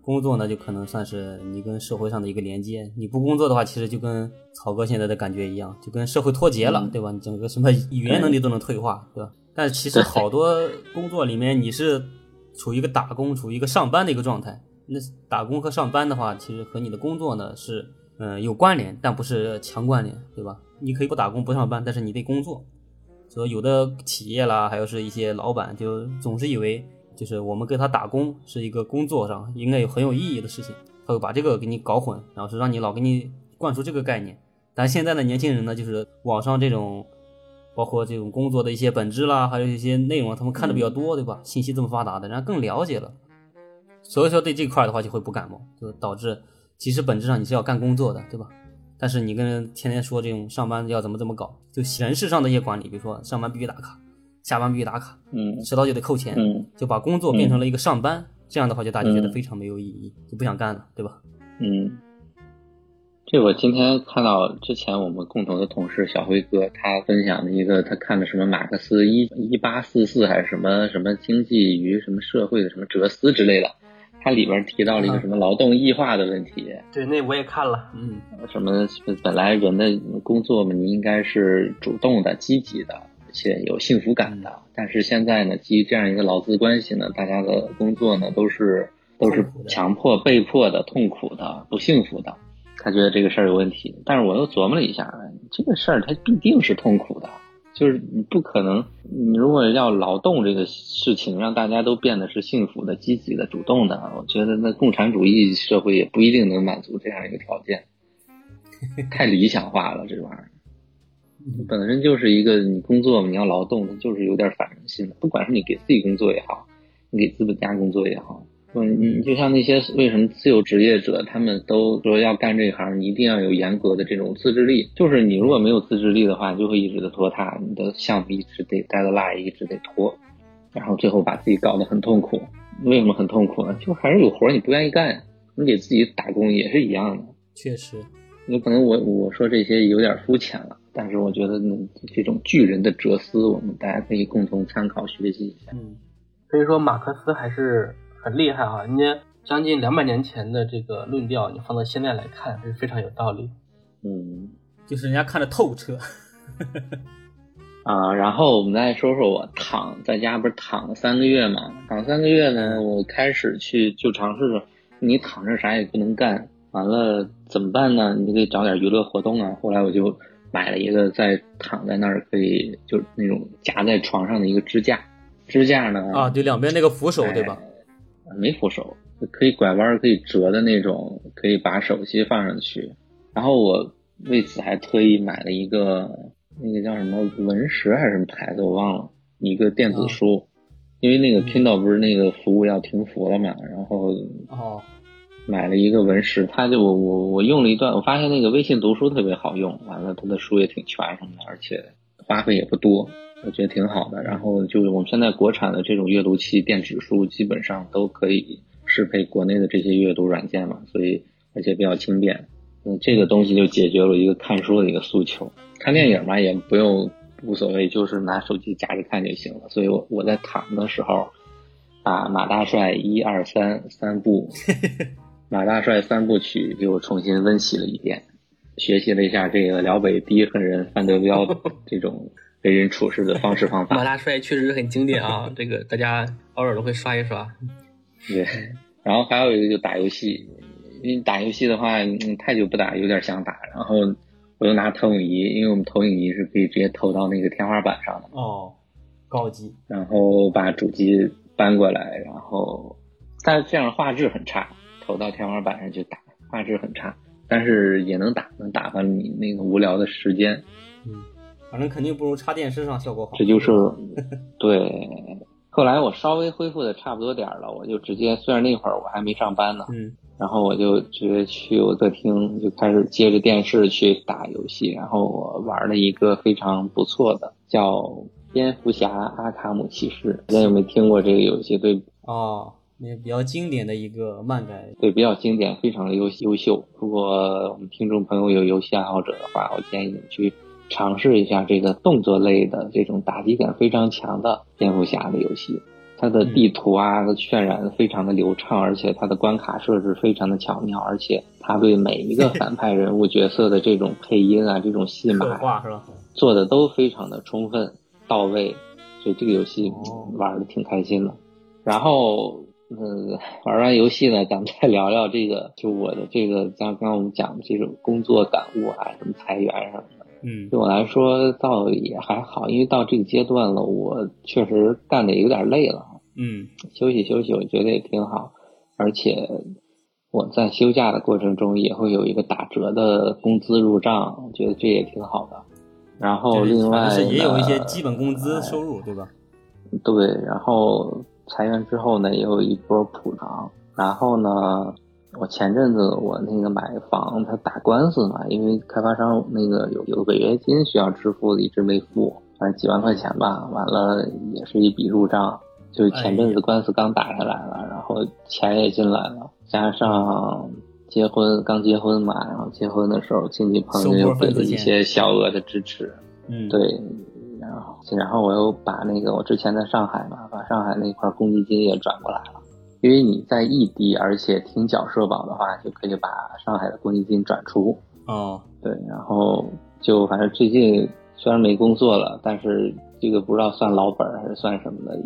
S2: 工作呢，就可能算是你跟社会上的一个连接。你不工作的话，其实就跟曹哥现在的感觉一样，就跟社会脱节了，对吧？你整个什么语言能力都能退化，对吧？但其实好多工作里面，你是处于一个打工、处于一个上班的一个状态。那打工和上班的话，其实和你的工作呢是嗯有关联，但不是强关联，对吧？你可以不打工不上班，但是你得工作。所以有的企业啦，还有是一些老板，就总是以为。就是我们给他打工是一个工作上应该有很有意义的事情，他会把这个给你搞混，然后是让你老给你灌输这个概念。但现在的年轻人呢，就是网上这种，包括这种工作的一些本质啦，还有一些内容，他们看的比较多，对吧？信息这么发达的，人家更了解了，所以说对这块的话就会不感冒，就导致其实本质上你是要干工作的，对吧？但是你跟人天天说这种上班要怎么怎么搞，就人事上的一些管理，比如说上班必须打卡。下班必须打卡，
S1: 嗯，
S2: 迟到就得扣钱，
S1: 嗯，
S2: 就把工作变成了一个上班，这样的话就大家觉得非常没有意义，就不想干了，对吧？
S1: 嗯，这我今天看到之前我们共同的同事小辉哥他分享的一个，他看的什么马克思一一八四四还是什么什么经济与什么社会的什么哲思之类的，它里边提到了一个什么劳动异化的问题。
S3: 对，那我也看了，
S2: 嗯，
S1: 什么本来人的工作嘛，你应该是主动的、积极的。且有幸福感的，但是现在呢，基于这样一个劳资关系呢，大家的工作呢都是都是强迫、被迫的、痛苦的、不幸福的。他觉得这个事儿有问题，但是我又琢磨了一下，这个事儿它必定是痛苦的，就是你不可能，你如果要劳动这个事情让大家都变得是幸福的、积极的、主动的，我觉得那共产主义社会也不一定能满足这样一个条件，太理想化了，这玩意儿。本身就是一个你工作你要劳动，就是有点反人性的。不管是你给自己工作也好，你给资本家工作也好，嗯，你就像那些为什么自由职业者，他们都说要干这行，你一定要有严格的这种自制力。就是你如果没有自制力的话，就会一直的拖沓，你的项目一直得 deadline，一直得拖，然后最后把自己搞得很痛苦。为什么很痛苦呢？就还是有活你不愿意干，你给自己打工也是一样的。
S2: 确实，
S1: 有可能我我说这些有点肤浅了。但是我觉得呢，这种巨人的哲思，我们大家可以共同参考学习一下。
S3: 嗯，所以说马克思还是很厉害啊，人家将近两百年前的这个论调，你放到现在来看，是非常有道理。
S1: 嗯，
S2: 就是人家看的透彻。
S1: 啊，然后我们再说说我躺在家不是躺了三个月嘛？躺三个月呢，我开始去就尝试着，你躺着啥也不能干，完了怎么办呢？你得找点娱乐活动啊。后来我就。买了一个在躺在那儿可以就是那种夹在床上的一个支架，支架呢
S2: 啊，对，两边那个扶手对吧？
S1: 没扶手，可以拐弯可以折的那种，可以把手机放上去。然后我为此还特意买了一个那个叫什么文石还是什么牌子我忘了，一个电子书，因为那个 Kindle 不是那个服务要停服了嘛，然后
S2: 哦，
S1: 买了一个文石，他就我我我用了一段，我发现那个微信读书特别好用，完了它的书也挺全什么的，而且花费也不多，我觉得挺好的。然后就是我们现在国产的这种阅读器电子书基本上都可以适配国内的这些阅读软件嘛，所以而且比较轻便。嗯，这个东西就解决了一个看书的一个诉求，看电影嘛也不用无所谓，就是拿手机夹着看就行了。所以我我在躺的时候，把马大帅一二三三部 (laughs) 马大帅三部曲又重新温习了一遍，学习了一下这个辽北第一狠人范德彪 (laughs) 这种为人处事的方式方法。
S3: 马大帅确实很经典啊，(laughs) 这个大家偶尔都会刷一刷。
S1: 对，(laughs) 然后还有一个就打游戏。因为打游戏的话，嗯，太久不打，有点想打。然后我又拿投影仪，因为我们投影仪是可以直接投到那个天花板上的。
S2: 哦，高级。
S1: 然后把主机搬过来，然后，但是这样画质很差，投到天花板上去打，画质很差。但是也能打，能打发你那个无聊的时间。
S2: 嗯，反正肯定不如插电视上效果好。
S1: 这就是对。后来我稍微恢复的差不多点了，我就直接，虽然那会儿我还没上班呢。
S2: 嗯。
S1: 然后我就直接去我客厅，就开始接着电视去打游戏。然后我玩了一个非常不错的，叫《蝙蝠侠：阿卡姆骑士》。大家有没有听过这个游戏？对，
S2: 哦，那比较经典的一个漫改。
S1: 对，比较经典，非常的优优秀。如果我们听众朋友有游戏爱好者的话，我建议你去尝试一下这个动作类的这种打击感非常强的蝙蝠侠的游戏。它的地图啊渲染非常的流畅，而且它的关卡设置非常的巧妙，而且它对每一个反派人物角色的这种配音啊、这种戏码做的都非常的充分到位，所以这个游戏玩的挺开心的。然后，嗯，玩完游戏呢，咱们再聊聊这个，就我的这个像刚刚我们讲的这种工作感悟啊，什么裁员什么的。
S2: 嗯，
S1: 对我来说倒也还好，因为到这个阶段了，我确实干的有点累了。
S2: 嗯，
S1: 休息休息，我觉得也挺好。而且我在休假的过程中也会有一个打折的工资入账，我觉得这也挺好的。然后另外
S2: 也有一些基本工资收入，对吧？
S1: 对，然后裁员之后呢，也有一波补偿。然后呢？我前阵子我那个买房，他打官司嘛，因为开发商那个有有违约金需要支付，一直没付，反正几万块钱吧。完了也是一笔入账，就是前阵子官司刚打下来了，然后钱也进来了，加上结婚刚结婚嘛，然后结婚的时候亲戚朋友又给了一些小额的支持，
S2: 嗯，
S1: 对，然后然后我又把那个我之前在上海嘛，把上海那块公积金也转过来了。因为你在异地，而且停缴社保的话，就可以把上海的公积金转出。
S2: 哦，
S1: 对，然后就反正最近虽然没工作了，但是这个不知道算老本还是算什么的，也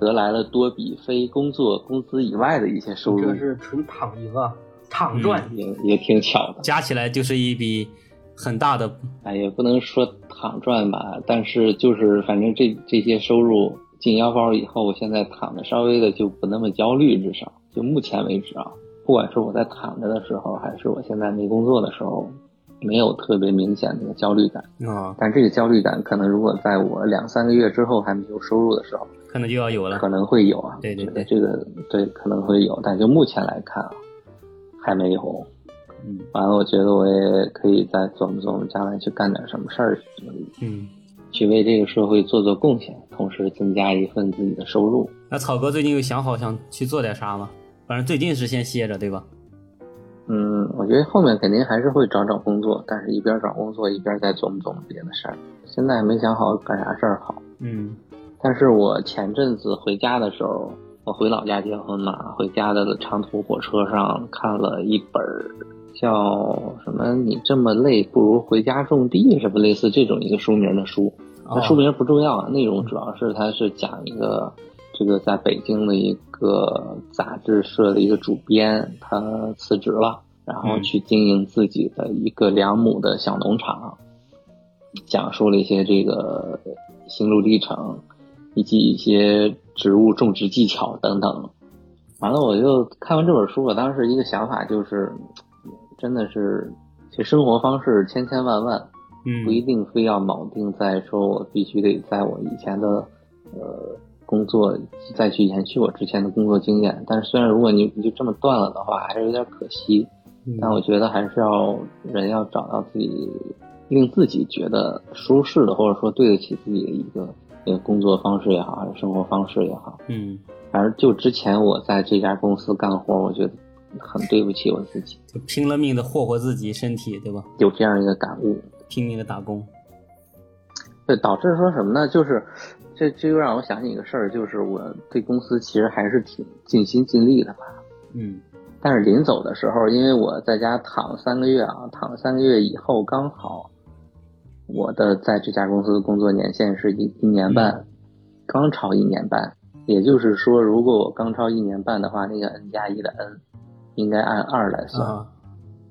S1: 得来了多笔非工作工资以外的一些收入。
S3: 这是纯躺赢啊，躺赚
S1: 也也挺巧的，
S2: 加起来就是一笔很大的。
S1: 哎，也不能说躺赚吧，但是就是反正这这些收入。进腰包以后，我现在躺着稍微的就不那么焦虑，至少就目前为止啊，不管是我在躺着的时候，还是我现在没工作的时候，没有特别明显的焦虑感
S2: 啊。
S1: 但这个焦虑感可能如果在我两三个月之后还没有收入的时候，
S2: 可能就要有了，
S1: 可能会有啊。
S2: 对对对，
S1: 这个对可能会有，但就目前来看啊，还没有。
S2: 嗯，
S1: 完了，我觉得我也可以再琢磨琢磨将来去干点什么事儿。
S2: 嗯。
S1: 去为这个社会做做贡献，同时增加一份自己的收入。
S2: 那草哥最近有想好想去做点啥吗？反正最近是先歇着，对吧？
S1: 嗯，我觉得后面肯定还是会找找工作，但是一边找工作一边再琢磨琢磨别的事儿。现在还没想好干啥事儿好。
S2: 嗯，
S1: 但是我前阵子回家的时候，我回老家结婚嘛，回家的长途火车上看了一本叫什么“你这么累，不如回家种地”什么类似这种一个书名的书。那书名不重要啊，内容主要是它是讲一个这个在北京的一个杂志社的一个主编，他辞职了，然后去经营自己的一个两亩的小农场，讲述了一些这个心路历程，以及一些植物种植技巧等等。完了，我就看完这本书，我当时一个想法就是，真的是，其实生活方式千千万万。不一定非要铆定在说，我必须得在我以前的呃工作再去延续我之前的工作经验。但是虽然如果你你就这么断了的话，还是有点可惜。但我觉得还是要人要找到自己令自己觉得舒适的，或者说对得起自己的一个呃工作方式也好，还是生活方式也好。
S2: 嗯，
S1: 反正就之前我在这家公司干活，我觉得很对不起我自己，
S2: 就拼了命的霍霍自己身体，对吧？
S1: 有这样一个感悟，
S2: 拼命的打工。
S1: 对，导致说什么呢？就是这这又让我想起一个事儿，就是我对公司其实还是挺尽心尽力的吧。
S2: 嗯。
S1: 但是临走的时候，因为我在家躺了三个月啊，躺了三个月以后，刚好我的在这家公司的工作年限是一一年半，刚超一年半。也就是说，如果我刚超一年半的话，那个 N 加一的 N 应该按二来算。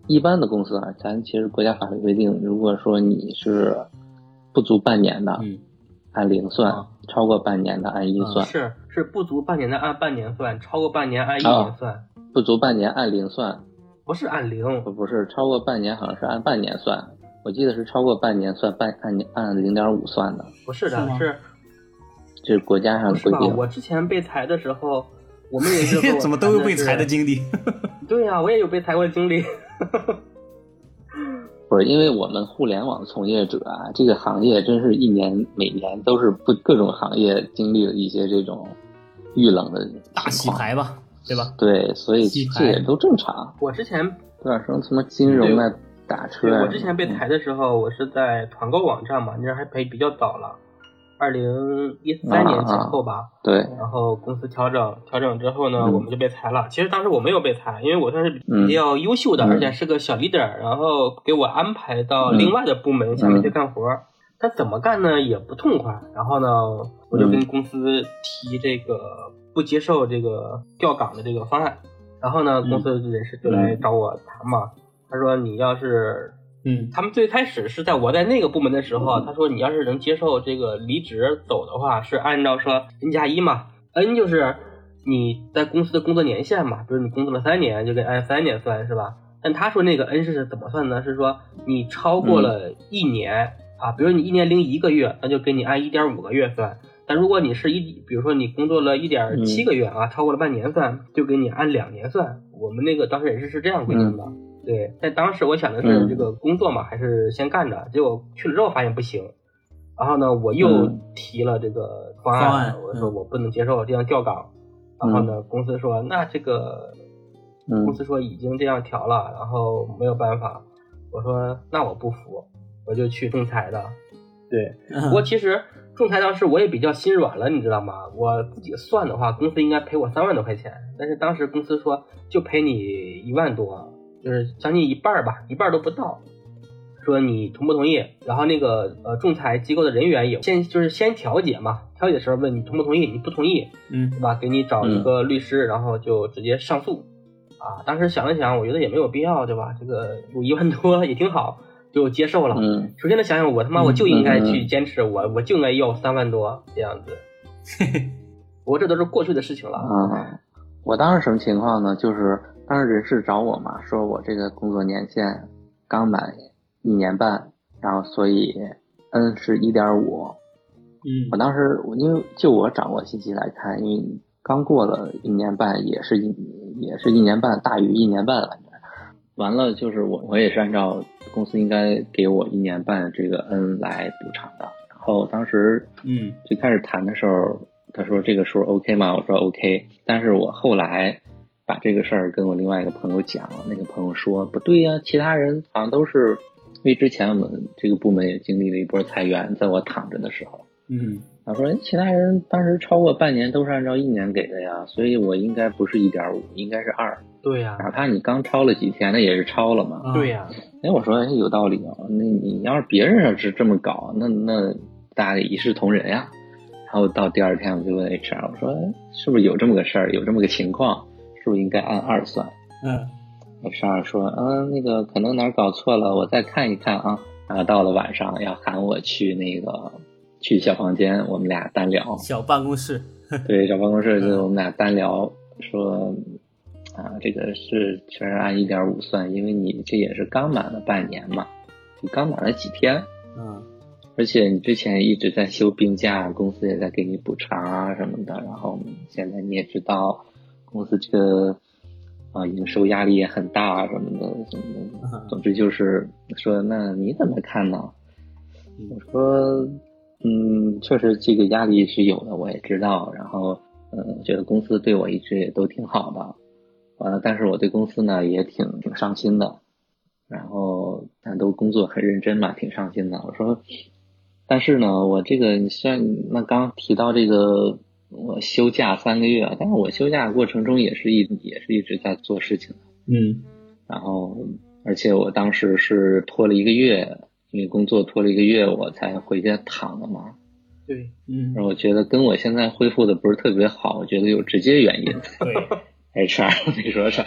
S1: 一般的公司啊，咱其实国家法律规定，如果说你是不足半年的，按零算；超过半年的按一算。
S3: 是是不足半年的按半年算，超过半年按一年算。
S1: 不足半年按零算，
S3: 不是按零，
S1: 不不是超过半年，好像是按半年算。我记得是超过半年算半按按零点五算的。
S3: 不是的，是
S1: 这是国家上的规定。
S3: 我之前被裁的时候，我们也是 (laughs)
S2: 怎么都有被裁的经历。(laughs)
S3: 对呀，我也有被裁过的经历。(laughs)
S1: 不是因为我们互联网从业者啊，这个行业真是一年每年都是不各种行业经历了一些这种遇冷的
S2: 大洗牌吧。对吧？
S1: 对，所以这也都正常。
S3: 我之前
S1: 有点说什么金融啊、打车啊。
S3: 我之前被裁的时候，我是在团购网站嘛，那还赔比较早了，二零一三年前后吧。
S1: 对。
S3: 然后公司调整调整之后呢，我们就被裁了。其实当时我没有被裁，因为我算是比较优秀的，而且是个小 leader，然后给我安排到另外的部门下面去干活。但怎么干呢？也不痛快。然后呢，我就跟公司提这个。不接受这个调岗的这个方案，然后呢，公司人事就来找我谈嘛。他说：“你要是……
S2: 嗯，
S3: 他们最开始是在我在那个部门的时候，他说你要是能接受这个离职走的话，是按照说 N 加一嘛，N 就是你在公司的工作年限嘛，比如你工作了三年，就给按三年算是吧？但他说那个 N 是怎么算呢？是说你超过了一年啊，比如你一年零一个月，那就给你按一点五个月算。”但如果你是一，比如说你工作了一点七个月啊，超过了半年算，就给你按两年算。我们那个当时人是是这样规定的。对，在当时我想的是这个工作嘛，还是先干着。结果去了之后发现不行，然后呢，我又提了这个方案，我说我不能接受这样调岗。然后呢，公司说那这个，公司说已经这样调了，然后没有办法。我说那我不服，我就去仲裁的。对，不过其实。仲裁当时我也比较心软了，你知道吗？我自己算的话，公司应该赔我三万多块钱，但是当时公司说就赔你一万多，就是将近一半吧，一半都不到。说你同不同意？然后那个呃仲裁机构的人员也先就是先调解嘛，调解的时候问你同不同意，你不同意，
S2: 嗯，
S3: 对吧？给你找一个律师，然后就直接上诉。啊，当时想了想，我觉得也没有必要，对吧？这个有一万多 (laughs) 也挺好。就接受了。
S1: 嗯，
S3: 首先呢，想想我他妈我就应该去坚持，我我就应该要三万多这样子。(laughs) 不过这都是过去的事情了。
S1: 啊，我当时什么情况呢？就是当时人事找我嘛，说我这个工作年限刚满一年半，然后所以 N 是一点五。
S2: 嗯，
S1: 我当时我因为就我掌握信息来看，因为刚过了一年半，也是一也是一年半大于一年半了。完了，就是我我也是按照公司应该给我一年半这个 N 来补偿的。然后当时，
S2: 嗯，
S1: 最开始谈的时候，他说这个数 OK 吗？我说 OK。但是我后来把这个事儿跟我另外一个朋友讲，那个朋友说不对呀，其他人好像都是，因为之前我们这个部门也经历了一波裁员，在我躺着的时候，
S2: 嗯。
S1: 他说：“其他人当时超过半年都是按照一年给的呀，所以我应该不是一点五，应该是二。
S3: 对呀，
S1: 哪怕你刚超了几天，那也是超了嘛。
S3: 对呀。
S1: 哎，我说哎有道理啊，那你要是别人要是这么搞，那那大家一视同仁呀。然后到第二天我就问 HR，我说是不是有这么个事儿，有这么个情况，是不是应该按二算？
S2: 嗯
S1: ，HR 说嗯那个可能哪儿搞错了，我再看一看啊。然后到了晚上要喊我去那个。去小房间，我们俩单聊。
S2: 小办公室，
S1: 对，小办公室 (laughs) 就我们俩单聊，说啊，这个是全是按一点五算，因为你这也是刚满了半年嘛，就刚满了几天。
S2: 嗯，
S1: 而且你之前一直在休病假，公司也在给你补偿啊什么的，然后现在你也知道，公司这个啊营收压力也很大什么的什么的，总之就是说，那你怎么看呢？我说，嗯，确实这个压力是有的，我也知道，然后嗯，觉得公司对我一直也都挺好的，完了，但是我对公司呢也挺挺上心的，然后但都工作很认真嘛，挺上心的。我说。但是呢，我这个你像那刚提到这个，我休假三个月，但是我休假过程中也是一也是一直在做事情
S2: 的，嗯，
S1: 然后而且我当时是拖了一个月，因为工作拖了一个月，我才回家躺的嘛，
S3: 对，
S2: 嗯，
S1: 我觉得跟我现在恢复的不是特别好，我觉得有直接原因，(laughs)
S2: 对
S1: ，HR (laughs) 你说啥？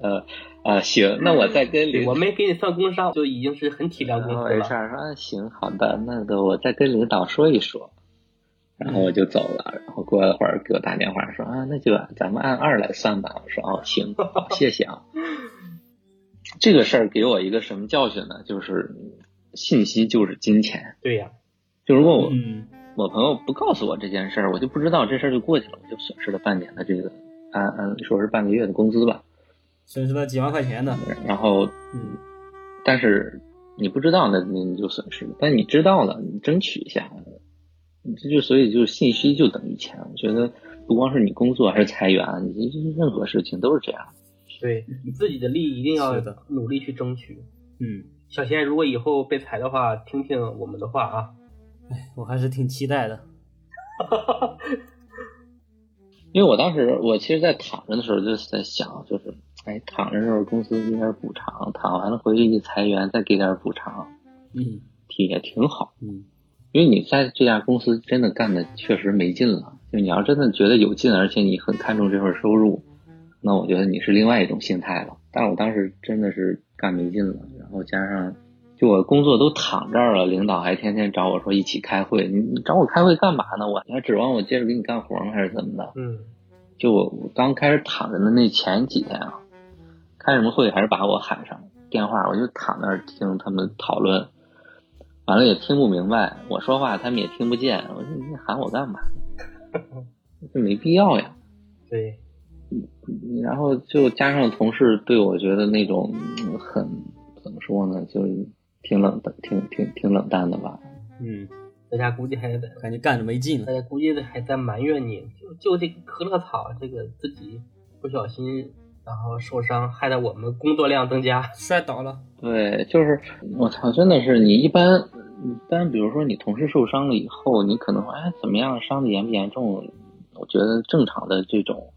S1: 呃。啊，行，那我再跟领，
S3: 我没给你算工伤，就已经是很体谅公司了。
S1: HR 说行，好的，那个我再跟领导说一说，然后我就走了。然后过了会儿给我打电话说啊，那就咱们按二来算吧。我说哦，行，谢谢啊。这个事儿给我一个什么教训呢？就是信息就是金钱。
S3: 对呀，
S1: 就如果我我朋友不告诉我这件事儿，我就不知道这事儿就过去了，我就损失了半年的这个按按说是半个月的工资吧。
S2: 损失了几万块钱呢，
S1: 然后，嗯，但是你不知道，那你就损失了；但你知道了，你争取一下，这就所以就是信息就等于钱。我觉得不光是你工作还是裁员，你任何事情都是这样。
S3: 对你自己的利益一定要努力去争取。
S2: 嗯，
S3: 小贤，如果以后被裁的话，听听我们的话啊。
S2: 哎，我还是挺期待的。(laughs)
S1: 因为我当时我其实，在躺着的时候就是在想，就是。哎，躺着时候公司给点补偿，躺完了回去一裁员再给点补偿，
S2: 嗯，
S1: 体也挺好，
S2: 嗯，
S1: 因为你在这家公司真的干的确实没劲了，就你要真的觉得有劲，而且你很看重这份收入，那我觉得你是另外一种心态了。但是我当时真的是干没劲了，然后加上就我工作都躺这儿了，领导还天天找我说一起开会，你你找我开会干嘛呢？我你还指望我接着给你干活吗？还是怎么的？
S3: 嗯，
S1: 就我我刚开始躺着的那前几天啊。开什么会还是把我喊上电话，我就躺那儿听他们讨论，完了也听不明白，我说话他们也听不见。我说你喊我干嘛？这没必要呀。(laughs)
S3: 对，
S1: 然后就加上同事对我觉得那种很怎么说呢，就挺冷的，挺挺挺冷淡的吧。
S3: 嗯，大家估计还在
S2: 感觉干着没劲，
S3: 大家估计还在埋怨你，就就这个可乐草，这个自己不小心。然后受伤，害得我们工作量增加，(laughs)
S2: 摔倒了。
S1: 对，就是我操，真的是你一般，一般比如说你同事受伤了以后，你可能会哎怎么样，伤的严不严重？我觉得正常的这种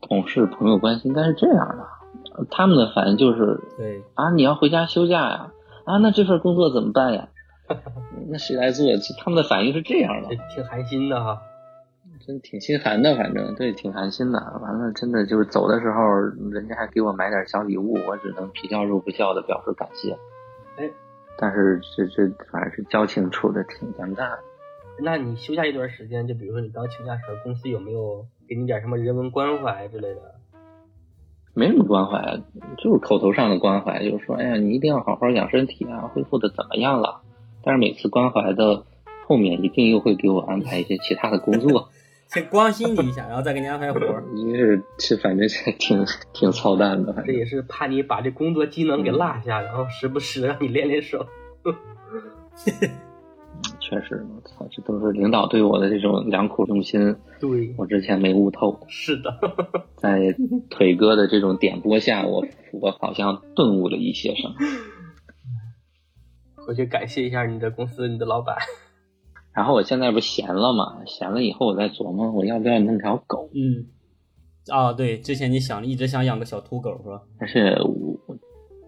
S1: 同事朋友关系应该是这样的，他们的反应就是
S2: 对
S1: 啊，你要回家休假呀，啊，那这份工作怎么办呀？(laughs) 那谁来做？他们的反应是这样的，
S3: 挺寒心的哈。
S1: 真挺心寒的，反正对，挺寒心的。完了，真的就是走的时候，人家还给我买点小礼物，我只能皮笑肉不笑的表示感谢。
S3: 哎，
S1: 但是这这反正是交情处的挺尴尬。
S3: 那你休假一段时间，就比如说你刚请假时，公司有没有给你点什么人文关怀之类的？
S1: 没什么关怀，就是口头上的关怀，就是说，哎呀，你一定要好好养身体啊，恢复的怎么样了？但是每次关怀的后面，一定又会给我安排一些其他的工作。
S2: 先关心你一下，然后再给你安排活儿。(laughs)
S1: 是，是，反正是挺挺操蛋的。
S3: 这也是怕你把这工作技能给落下，然后时不时让你练练手。(laughs)
S1: 确实，我操，这都是领导对我的这种良苦用心。(laughs)
S3: 对，
S1: 我之前没悟透。
S3: 是的，
S1: 在腿哥的这种点拨下，我我好像顿悟了一些什么。
S3: 回去感谢一下你的公司，你的老板。
S1: 然后我现在不闲了嘛？闲了以后，我在琢磨我要不要弄条狗。
S2: 嗯，啊，对，之前你想一直想养个小土狗是吧？
S1: 但是我，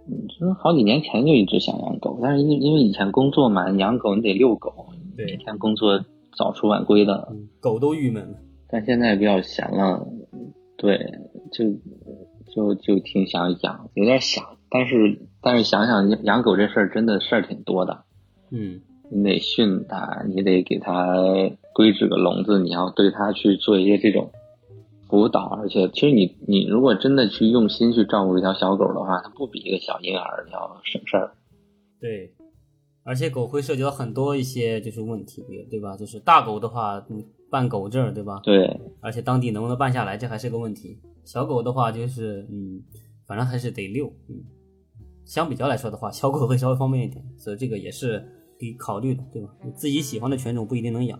S1: 嗯，好几年前就一直想养狗，但是因因为以前工作嘛，养狗你得遛狗，每天工作早出晚归的，
S2: 狗都郁闷了。
S1: 但现在比较闲了，对，就就就挺想养，有点想，但是但是想想养狗这事儿真的事儿挺多的。
S2: 嗯。
S1: 你得训它，你得给它规制个笼子，你要对它去做一些这种辅导，而且其实你你如果真的去用心去照顾一条小狗的话，它不比一个小婴儿要省事儿。
S2: 对，而且狗会涉及到很多一些就是问题，对吧？就是大狗的话，你办狗证，对吧？
S1: 对，
S2: 而且当地能不能办下来，这还是个问题。小狗的话，就是嗯，反正还是得遛，嗯。相比较来说的话，小狗会稍微方便一点，所以这个也是可以考虑的，对吧？你自己喜欢的犬种不一定能养。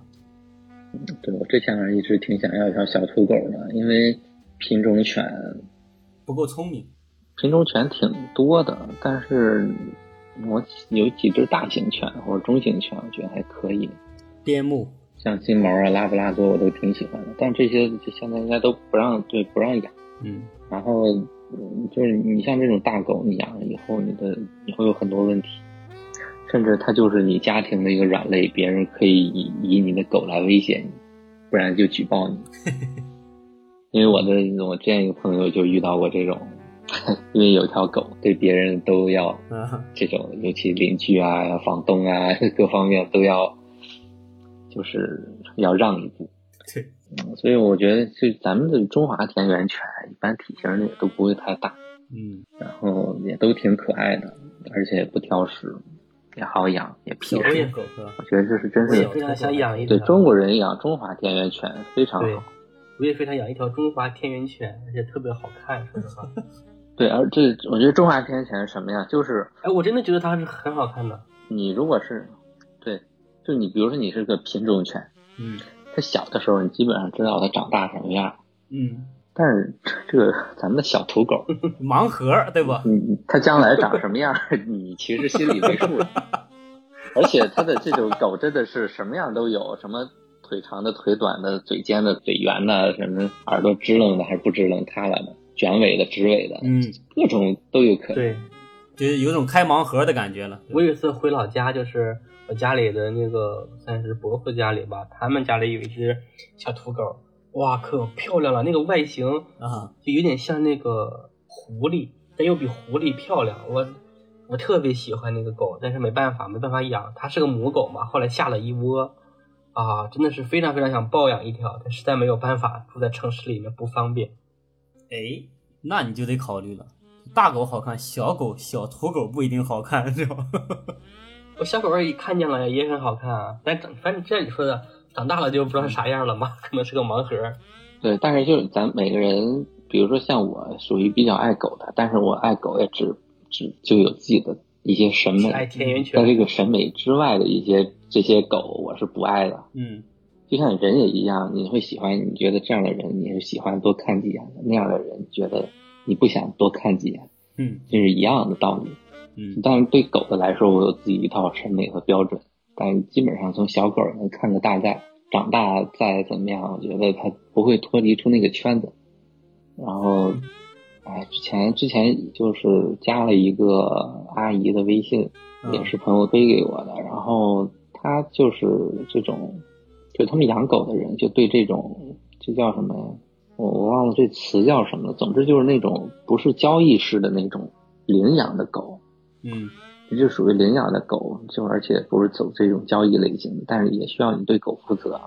S1: 对，我之前一直挺想要一条小土狗的，因为品种犬
S2: 不够聪明。
S1: 品种犬挺多的，但是我有几只大型犬或者中型犬，我觉得还可以。
S2: 边牧，
S1: 像金毛啊、拉布拉多，我都挺喜欢的。但这些现在应该都不让，对，不让养。
S2: 嗯。
S1: 然后，就是你像这种大狗，你养了以后，你的你会有很多问题，甚至它就是你家庭的一个软肋，别人可以以以你的狗来威胁你，不然就举报你。(laughs) 因为我的我之前一个朋友就遇到过这种。(laughs) 因为有条狗，对别人都要这种，尤其邻居啊、房东啊，(laughs) 各方面都要，就是要让一步。
S2: 对，
S1: 所以我觉得，就咱们的中华田园犬，一般体型也都不会太大，
S2: 嗯，
S1: 然后也都挺可爱的，而且不挑食，也好养，也皮实。我觉得这是真是
S3: 非常想养一
S1: 对中国人养中华田园犬非常好。
S3: 我也非常养一条中华田园犬，而且特别好看，说实话。(laughs)
S1: 对，而这我觉得中华田园犬是什么呀？就是，
S3: 哎，我真的觉得它是很好看的。
S1: 你如果是，对，就你比如说你是个品种犬，
S2: 嗯，
S1: 它小的时候你基本上知道它长大什么样，
S2: 嗯，
S1: 但是这个咱们的小土狗，(laughs)
S2: 盲盒对吧？
S1: 你它将来长什么样，(laughs) 你其实心里没数。(laughs) 而且它的这种狗真的是什么样都有，什么腿长的、腿短的、嘴尖的、嘴圆的，什么耳朵支棱的还是不支棱塌了的。卷尾的、直尾的，
S2: 嗯，
S1: 各种都有可能。
S3: 对，
S2: 就是有种开盲盒的感觉了。
S3: 我有一次回老家，就是我家里的那个算是伯父家里吧，他们家里有一只小土狗，哇，可漂亮了！那个外形
S2: 啊，
S3: 就有点像那个狐狸，但又比狐狸漂亮。我我特别喜欢那个狗，但是没办法，没办法养。它是个母狗嘛，后来下了一窝，啊，真的是非常非常想抱养一条，但实在没有办法，住在城市里面不方便。
S2: 哎，那你就得考虑了，大狗好看，小狗小土狗不一定好看，是吧？(laughs)
S3: 我小狗儿看见了也很好看啊，但长反正像你说的，长大了就不知道是啥样了嘛，可能是个盲盒。
S1: 对，但是就是咱每个人，比如说像我，属于比较爱狗的，但是我爱狗也只只就有自己的一些审美，
S3: 爱田园犬，
S1: 在这个审美之外的一些这些狗，我是不爱的。
S2: 嗯。
S1: 就像人也一样，你会喜欢你觉得这样的人，你是喜欢多看几眼的；那样的人觉得你不想多看几眼。
S2: 嗯，
S1: 这是一样的道理。
S2: 嗯，
S1: 但是对狗的来说，我有自己一套审美和标准。但基本上从小狗能看个大概，长大再怎么样，我觉得它不会脱离出那个圈子。然后，哎，之前之前就是加了一个阿姨的微信，也是朋友推给我的。然后她就是这种。就他们养狗的人，就对这种，这叫什么呀？我我忘了这词叫什么了。总之就是那种不是交易式的那种领养的狗，
S2: 嗯，
S1: 也就属于领养的狗，就而且不是走这种交易类型的，但是也需要你对狗负责。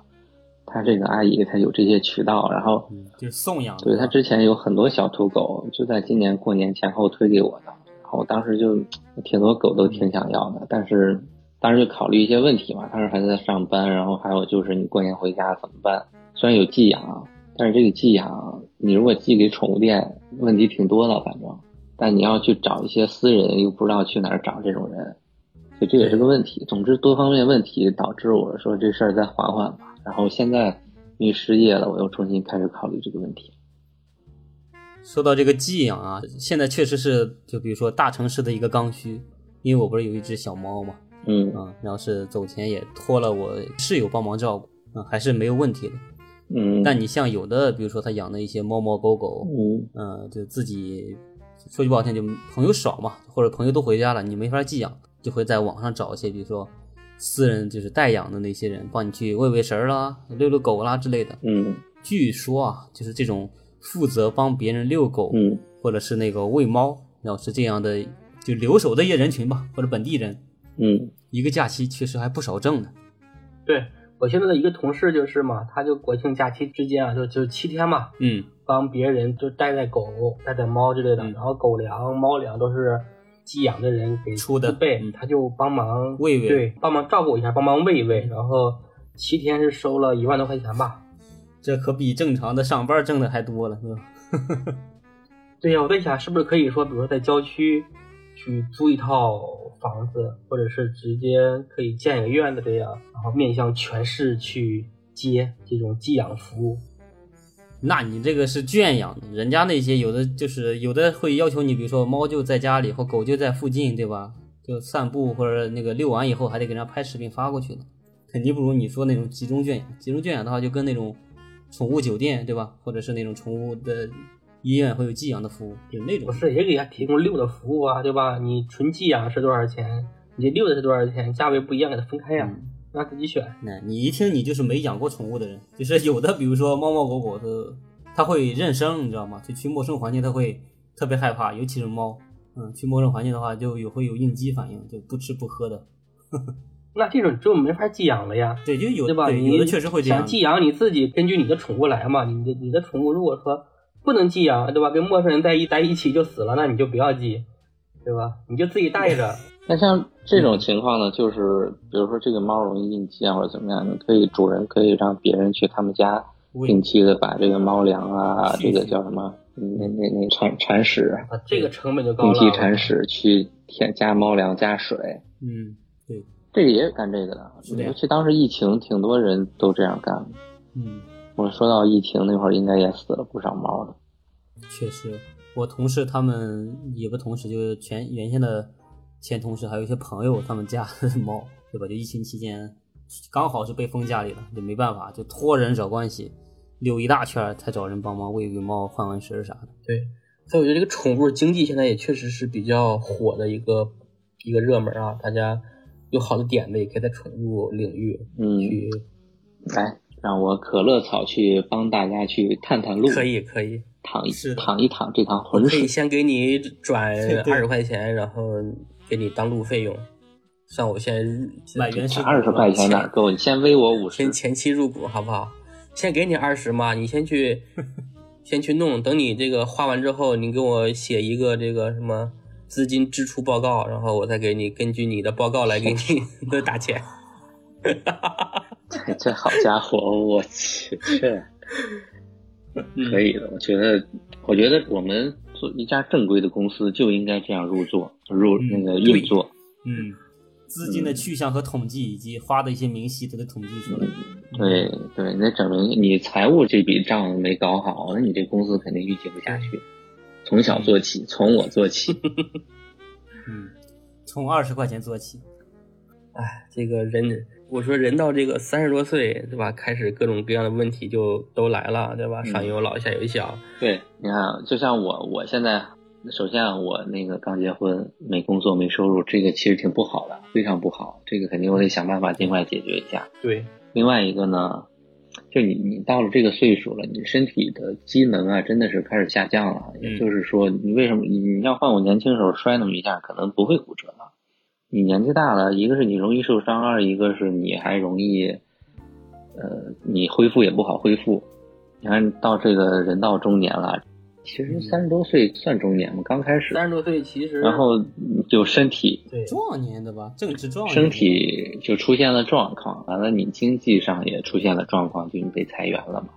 S1: 他这个阿姨她有这些渠道，然后
S2: 就送养。
S1: 对她之前有很多小土狗，就在今年过年前后推给我的，然后我当时就挺多狗都挺想要的，但是。当时就考虑一些问题嘛，当时还在上班，然后还有就是你过年回家怎么办？虽然有寄养，但是这个寄养你如果寄给宠物店，问题挺多的，反正，但你要去找一些私人，又不知道去哪儿找这种人，所以这也是个问题。总之多方面问题导致我说这事儿再缓缓吧。然后现在因为失业了，我又重新开始考虑这个问题。
S2: 说到这个寄养啊，现在确实是就比如说大城市的一个刚需，因为我不是有一只小猫嘛。
S1: 嗯
S2: 啊，然后是走前也托了我室友帮忙照顾，啊，还是没有问题的。
S1: 嗯，
S2: 但你像有的，比如说他养的一些猫猫狗狗，
S1: 嗯，
S2: 呃，就自己说句不好听，就朋友少嘛，或者朋友都回家了，你没法寄养，就会在网上找一些，比如说私人就是代养的那些人，帮你去喂喂食儿啦、遛遛狗啦之类的。
S1: 嗯，
S2: 据说啊，就是这种负责帮别人遛狗，
S1: 嗯，
S2: 或者是那个喂猫，然后是这样的，就留守的一些人群吧，或者本地人。
S1: 嗯，
S2: 一个假期确实还不少挣的。
S3: 对我现在的一个同事就是嘛，他就国庆假期之间啊，就就七天嘛，
S2: 嗯，
S3: 帮别人就带带狗、带带猫之类的，然后狗粮、猫粮都是寄养的人给
S2: 出的
S3: 自备，
S2: 嗯
S3: 他就帮忙
S2: 喂喂
S3: 对，帮忙照顾一下，帮忙喂喂，然后七天是收了一万多块钱吧。
S2: 这可比正常的上班挣的还多了，是吧？(laughs)
S3: 对呀，我在想是不是可以说，比如说在郊区去租一套房子，或者是直接可以建一个院子这样，然后面向全市去接这种寄养服务。
S2: 那你这个是圈养的，人家那些有的就是有的会要求你，比如说猫就在家里或狗就在附近，对吧？就散步或者那个遛完以后还得给人家拍视频发过去呢，肯定不如你说那种集中圈养。集中圈养的话，就跟那种宠物酒店，对吧？或者是那种宠物的医院会有寄养的服务，有那种
S3: 不。是也给他提供遛的服务啊，对吧？你纯寄养是多少钱？你遛的是多少钱？价位不一样，给它分开呀、
S2: 嗯
S3: 让他自己选。
S2: 那你一听你就是没养过宠物的人，就是有的，比如说猫猫狗狗的，它会认生，你知道吗？就去陌生环境它会特别害怕，尤其是猫，嗯，去陌生环境的话就有会有应激反应，就不吃不喝的。(laughs)
S3: 那这种就没法寄养了呀，
S2: 对，就有
S3: 对吧？你
S2: 有的确实会这样
S3: 想。寄养你自己根据你的宠物来嘛。你的你的宠物如果说不能寄养，对吧？跟陌生人在一在一起就死了，那你就不要寄，对吧？你就自己带着。
S1: 那像这种情况呢，就是比如说这个猫容易应激啊，或者怎么样，你可以主人可以让别人去他们家定期的把这个猫粮啊，这个叫什么？嗯那那那铲铲屎，
S3: 啊，这个成本就高
S1: 定。期铲屎去添加猫粮加水，
S2: 嗯，对，
S1: 这个也有干这个的。尤其当时疫情，挺多人都这样干的。
S2: 嗯，
S1: 我说到疫情那会儿，应该也死了不少猫的。
S2: 确实，我同事他们也不同事，就是全原先的前同事，还有一些朋友，他们家的猫，对吧？就疫情期间刚好是被封家里了，就没办法，就托人找关系，溜一大圈儿才找人帮忙喂喂猫、换换食儿啥的。
S3: 对，所以我觉得这个宠物经济现在也确实是比较火的一个一个热门啊，大家有好的点子也可以在宠物领域
S1: 嗯，
S3: 去。
S1: 来，让我可乐草去帮大家去探探路，
S3: 可以可以，
S1: 躺一
S2: 是的
S1: 淌一躺这趟
S3: 我
S1: 浑水。
S3: 可以先给你转 (laughs) 二十块钱，然后给你当路费用。算我现在入
S2: 买原始
S1: 二十块钱哪够？你先微我五十
S3: 先。前期入股好不好？先给你二十嘛，你先去 (laughs) 先去弄，等你这个花完之后，你给我写一个这个什么资金支出报告，然后我再给你根据你的报告来给你的 (laughs) 打钱。(laughs)
S1: 这好家伙，我去，这可以的。我觉得，我觉得我们做一家正规的公司就应该这样入座，入
S2: 嗯
S1: 那个运作。
S2: 嗯，资金的去向和统计以及花的一些明细都得统计出来。
S1: 对对，那证明你财务这笔账没搞好，那你这公司肯定运行不下去。从小做起，从我做起。
S2: 嗯，从二十块钱做起。
S3: 哎，这个人，我说人到这个三十多岁，对吧？开始各种各样的问题就都来了，对吧？上有老下有小，
S1: 对，你看啊，就像我，我现在首先啊，我那个刚结婚，没工作，没收入，这个其实挺不好的，非常不好。这个肯定我得想办法尽快解决一下。
S3: 对，
S1: 另外一个呢，就你你到了这个岁数了，你身体的机能啊，真的是开始下降了。也就是说，你为什么你你要换我年轻时候摔那么一下，可能不会骨折了。你年纪大了，一个是你容易受伤，二一个是你还容易，呃，你恢复也不好恢复。你看到这个人到中年了，其实三十多岁算中年嘛，刚开始，
S3: 三十多岁其实，
S1: 然后就身体
S3: 对
S2: 壮年的吧，正值壮年。
S1: 身体就出现了状况，完了你经济上也出现了状况，就你被裁员了嘛。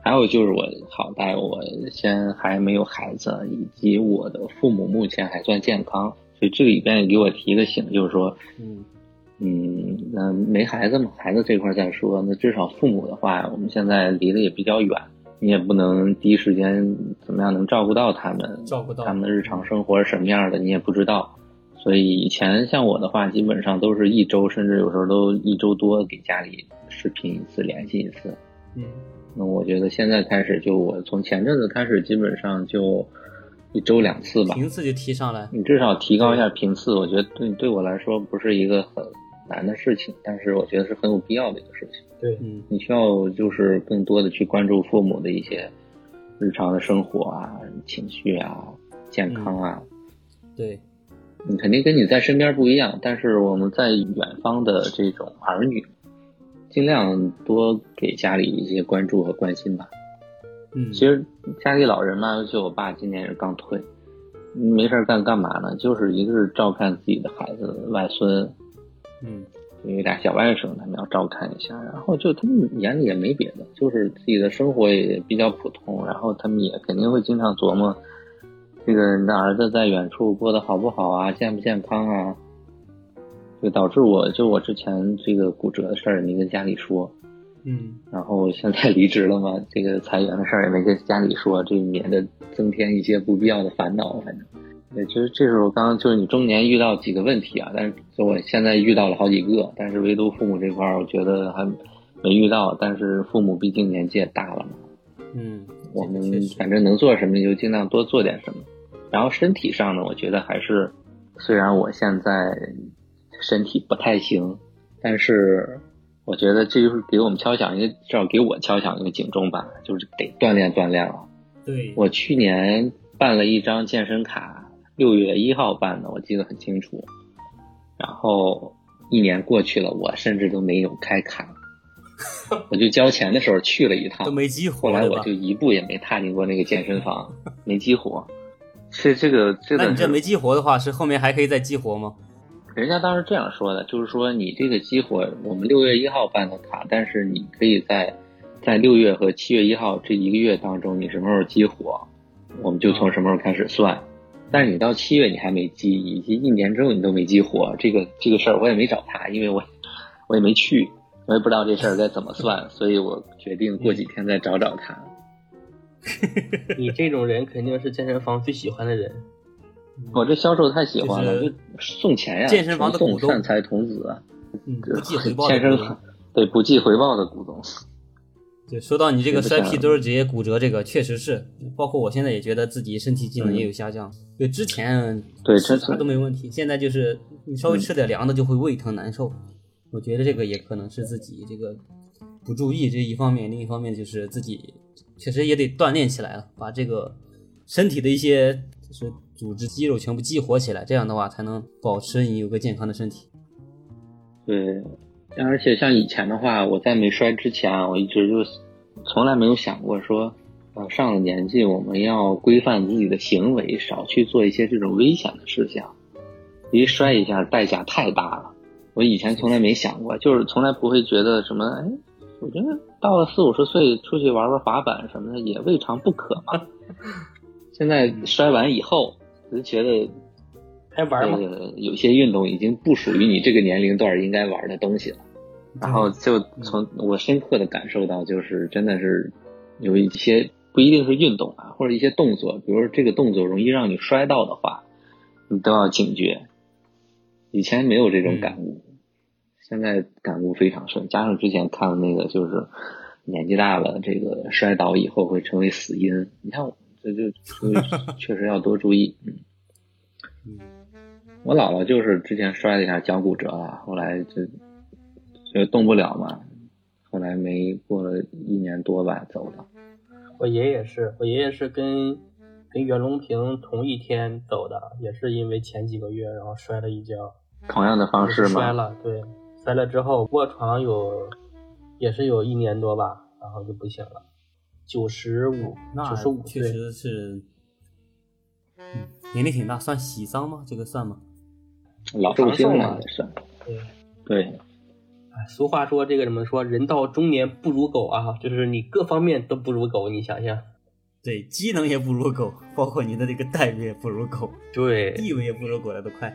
S1: 还有就是我好在我先还没有孩子，以及我的父母目前还算健康，所以这个里边也给我提个醒，就是说，
S2: 嗯
S1: 嗯，那没孩子嘛，孩子这块再说，那至少父母的话，我们现在离得也比较远，你也不能第一时间怎么样能照顾到他们，
S2: 照顾到
S1: 他们的日常生活是什么样的，你也不知道。所以以前像我的话，基本上都是一周，甚至有时候都一周多给家里视频一次，联系一次。
S3: 嗯，
S1: 那我觉得现在开始，就我从前阵子开始，基本上就一周两次吧。
S2: 频次就提上来。
S1: 你至少提高一下频次，我觉得对对我来说不是一个很难的事情，但是我觉得是很有必要的一个事情。
S3: 对，
S2: 嗯
S1: 你需要就是更多的去关注父母的一些日常的生活啊、情绪啊、健康啊。
S2: 对，
S1: 你肯定跟你在身边不一样，但是我们在远方的这种儿女，尽量多给家里一些关注和关心吧。
S2: 嗯，
S1: 其实家里老人嘛，尤其我爸今年也是刚退，没事儿干干嘛呢？就是一个是照看自己的孩子、外孙，
S2: 嗯
S1: 有俩小外甥，他们要照看一下。然后就他们眼里也没别的，就是自己的生活也比较普通。然后他们也肯定会经常琢磨，这个你的儿子在远处过得好不好啊，健不健康啊？就导致我就我之前这个骨折的事儿也没跟家里说，
S2: 嗯
S1: 然后现在离职了嘛，这个裁员的事儿也没跟家里说，这免得增添一些不必要的烦恼。反正，也，其实这时候刚刚就是你中年遇到几个问题啊，但是就我现在遇到了好几个，但是唯独父母这块儿，我觉得还没遇到。但是父母毕竟年纪也大了嘛，
S2: 嗯，
S1: 我们反正能做什么就尽量多做点什么。然后身体上呢，我觉得还是，虽然我现在身体不太行，但是我觉得这就是给我们敲响一个，至少给我敲响一个警钟吧，就是得锻炼锻炼了。
S2: 对，
S1: 我去年办了一张健身卡，六月一号办的，我记得很清楚。然后一年过去了，我甚至都没有开卡，(laughs) 我就交钱的时候去了一趟
S2: 都，没激活，
S1: 后来我就一步也没踏进过那个健身房，(laughs) 没激活。是这个这个，
S2: 那你这没激活的话，是后面还可以再激活吗？
S1: 人家当时这样说的，就是说你这个激活，我们六月一号办的卡，但是你可以在在六月和七月一号这一个月当中，你什么时候激活，我们就从什么时候开始算。但是你到七月你还没激，以及一年之后你都没激活，这个这个事儿我也没找他，因为我我也没去，我也不知道这事儿该怎么算，所以我决定过几天再找找他。(laughs)
S3: 你这种人肯定是健身房最喜欢的人。
S1: 我这销售太喜欢了，
S2: 就
S1: 就送钱呀，
S2: 健身房的股东
S1: 送善财童子，
S2: 嗯，不计回报的 (laughs)
S1: 对不计回报的股东。
S2: 就说到你这个摔屁墩儿直接骨折，这个确实是，包括我现在也觉得自己身体机能也有下降。就之前
S1: 对这
S2: 吃啥都没问题，现在就是你稍微吃点凉的就会胃疼难受。我觉得这个也可能是自己这个不注意这一方面，另一方面就是自己确实也得锻炼起来了，把这个身体的一些就是组织肌肉全部激活起来，这样的话才能保持你有个健康的身体。
S1: 对，而且像以前的话，我在没摔之前啊，我一直就从来没有想过说，呃，上了年纪我们要规范自己的行为，少去做一些这种危险的事项。一摔一下代价太大了，我以前从来没想过，就是从来不会觉得什么，哎，我觉得到了四五十岁出去玩玩滑板什么的也未尝不可嘛。(laughs) 现在摔完以后，我就觉得
S3: 还玩吗？
S1: 呃，有些运动已经不属于你这个年龄段应该玩的东西了。然后就从我深刻的感受到，就是真的是有一些不一定是运动啊，或者一些动作，比如说这个动作容易让你摔到的话，你都要警觉。以前没有这种感悟，现在感悟非常深，加上之前看的那个，就是年纪大了，这个摔倒以后会成为死因。你看我这就所以确实要多注意。嗯，我姥姥就是之前摔了一下脚骨折了，后来就就动不了嘛，后来没过了一年多吧走了。
S3: 我爷爷是我爷爷是跟跟袁隆平同一天走的，也是因为前几个月然后摔了一跤，
S1: 同样的方式
S3: 吗摔？了，对，摔了之后卧床有也是有一年多吧，然后就不行了，九十五
S2: 那
S3: 九十五
S2: 确，实是，嗯，年龄挺大，算喜丧吗？这个算吗？
S1: 老寿星
S3: 长寿嘛
S1: 了也是。
S3: 对。
S1: 对，
S3: 哎俗话说这个怎么说？人到中年不如狗啊，就是你各方面都不如狗，你想想。
S2: 对，机能也不如狗，包括你的这个待遇也不如狗，
S3: 对，
S2: 地位也不如狗来的快。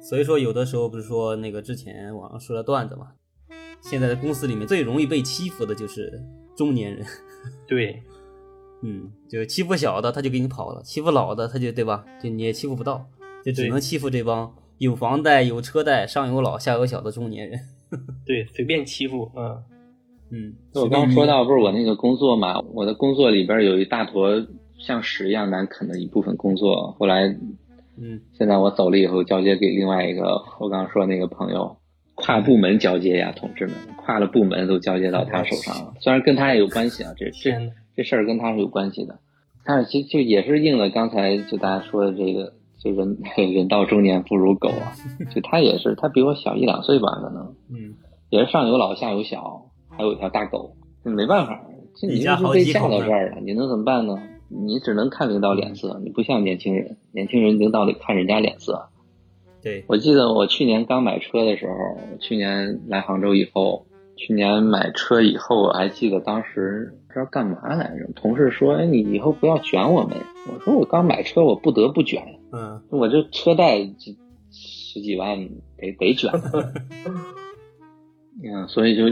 S2: 所以说，有的时候不是说那个之前网上说的段子嘛，现在的公司里面最容易被欺负的就是中年人。
S3: 对，
S2: 嗯，就欺负小的他就给你跑了，欺负老的他就对吧？就你也欺负不到，就只能欺负这帮有房贷、有车贷、上有老下有小的中年人。(laughs)
S3: 对，随便欺负，嗯，
S2: 嗯，
S1: 我刚说到不是我那个工作嘛，我的工作里边有一大坨像屎一样难啃的一部分工作，后来
S2: 嗯，
S1: 现在我走了以后交接给另外一个我刚刚说那个朋友，跨部门交接呀，同志们，跨了部门都交接到他手上了。虽然跟他也有关系啊，这这，这事儿跟他是有关系的，但是其实就也是应了刚才就大家说的这个，就人 (laughs) 人到中年不如狗啊，(laughs) 就他也是，他比我小一两岁吧，可能
S2: 嗯，
S1: 也是上有老下有小，还有一条大狗，没办法，这
S2: 你
S1: 就是被嫁
S2: 好几口呢
S1: 到这儿了，你能怎么办呢？你只能看领导脸色，你不像年轻人，年轻人领导得看人家脸色。
S2: 对，
S1: 我记得我去年刚买车的时候，去年来杭州以后，去年买车以后，我还记得当时不知道干嘛来着，同事说：“哎，你以后不要卷我们。”我说：“我刚买车，我不得不卷，
S2: 嗯，
S1: 我这车贷这十几万得得卷。(laughs) ”嗯，所以就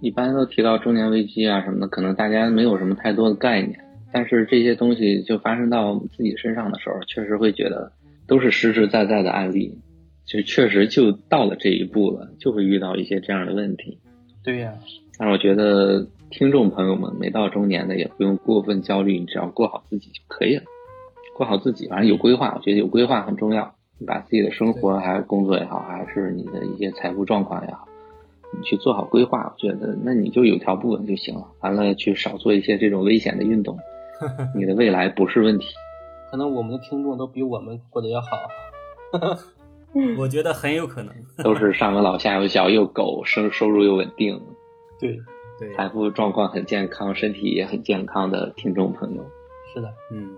S1: 一般都提到中年危机啊什么的，可能大家没有什么太多的概念，但是这些东西就发生到自己身上的时候，确实会觉得都是实实在在的案例，就确实就到了这一步了，就会遇到一些这样的问题。
S3: 对呀、
S1: 但是我觉得听众朋友们没到中年的也不用过分焦虑，你只要过好自己就可以了，过好自己，反正有规划，我觉得有规划很重要。你把自己的生活还是工作也好，还是你的一些财富状况也好，你去做好规划，我觉得那你就有条不紊就行了。完了，去少做一些这种危险的运动，(laughs) 你的未来不是问题。
S3: 可能我们的听众都比我们过得要好。(laughs)
S2: 我觉得很有可能。(laughs)
S1: 都是上有老下有小又狗，生收入又稳定，
S3: 对，
S2: 对，
S1: 财富状况很健康，身体也很健康的听众朋友。
S3: 是的。
S2: 嗯，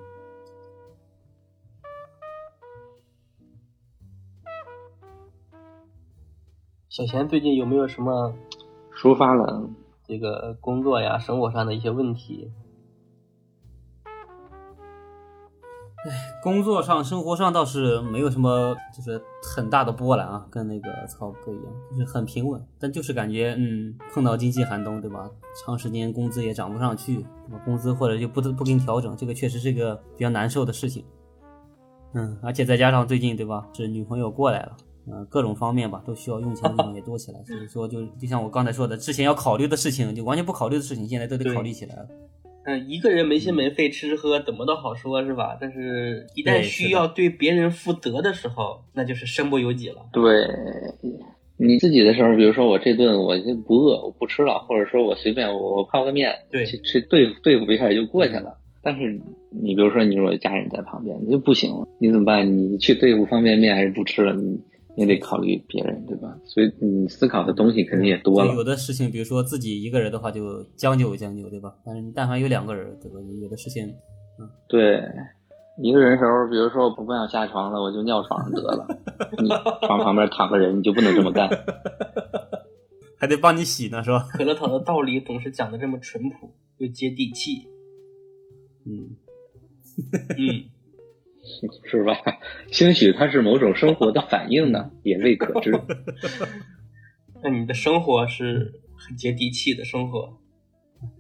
S3: 小贤最近有没有什么
S1: 抒发了
S3: 这个工作呀、生活上的一些问题？
S2: 工作上、生活上倒是没有什么，就是很大的波澜啊，跟那个曹哥一样，就是很平稳。但就是感觉，嗯，碰到经济寒冬，对吧？长时间工资也涨不上去，工资或者就不不给你调整，这个确实是个比较难受的事情。嗯，而且再加上最近，对吧？是女朋友过来了，嗯、各种方面吧，都需要用钱的地方也多起来。所以说就，就像我刚才说的，之前要考虑的事情，就完全不考虑的事情，现在都得考虑起来了。
S3: 嗯，一个人没心没肺吃吃喝怎么都好说，是吧？但是，一旦需要对别人负责的时候，那就是身不由己了。
S1: 对你自己的时候，比如说我这顿我就不饿，我不吃了，或者说我随便我我泡个面，
S3: 对
S1: 去去对付对付一下也就过去了。但是你比如说你如果家人在旁边，你就不行了，你怎么办？你去对付方便面还是不吃了？你你得考虑别人，对吧？所以你思考的东西肯定也多
S2: 了有。的事情，比如说自己一个人的话，就将就将就，对吧？但是你但凡有两个人，对吧？有的事情，
S1: 对，一个人的时候，比如说我不想下床了，我就尿床上得了。你床旁边躺个人，你就不能这么干。(laughs)
S2: 还得帮你洗呢，是吧？
S3: 可乐草的道理总是讲的这么淳朴又接地气。(laughs)
S2: 嗯，
S3: 嗯，(laughs)
S1: 是吧？(laughs) 兴许它是某种生活的反应呢，(laughs) 也未可知。
S3: 那你的生活是很接地气的生活。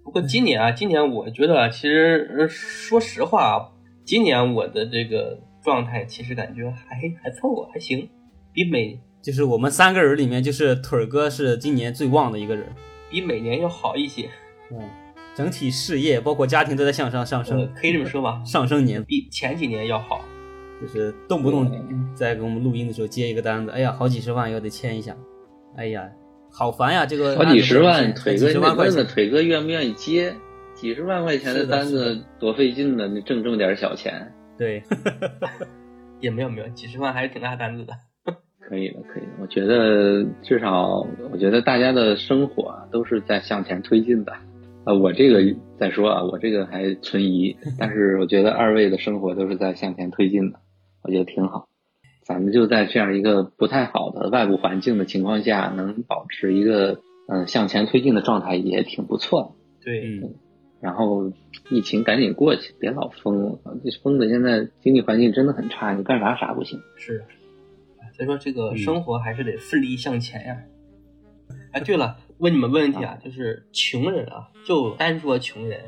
S3: 不过今年啊，今年我觉得啊其实呃说实话啊，今年我的这个状态其实感觉还还凑合，还行，比每
S2: 就是我们三个人里面，就是腿儿哥是今年最旺的一个人。
S3: 比每年要好一些。
S2: 嗯，整体事业包括家庭都在向上上
S3: 呃
S2: 升，，
S3: 可以这么说吧，
S2: 上升年，
S3: 比前几年要好。
S2: 就是动不动在给我们录音的时候接一个单子，哎呀，好几十万要得签一下，哎呀，好烦呀！这个
S1: 好几十万，腿哥
S2: 十万块钱
S1: 问问，腿哥愿不愿意接？几十万块钱
S2: 的
S1: 单子多费劲呢，你挣这么点小钱，
S2: 对，(laughs)
S3: 也没有没有，几十万还是挺大单子的。(laughs)
S1: 可以的，可以的。我觉得至少，我觉得大家的生活啊都是在向前推进的。啊，我这个再说啊，我这个还存疑，(laughs) 但是我觉得二位的生活都是在向前推进的，我觉得挺好。咱们就在这样一个不太好的外部环境的情况下，能保持一个嗯、呃向前推进的状态，也挺不错的。
S3: 对，
S2: 嗯，
S1: 然后疫情赶紧过去，别老封了，这封的现在经济环境真的很差，你干啥啥不行。
S3: 是。所以说这个
S2: 嗯
S3: 生活还是得奋力向前呀。哎，对了，问你们问题啊，就是穷人啊，就单说穷人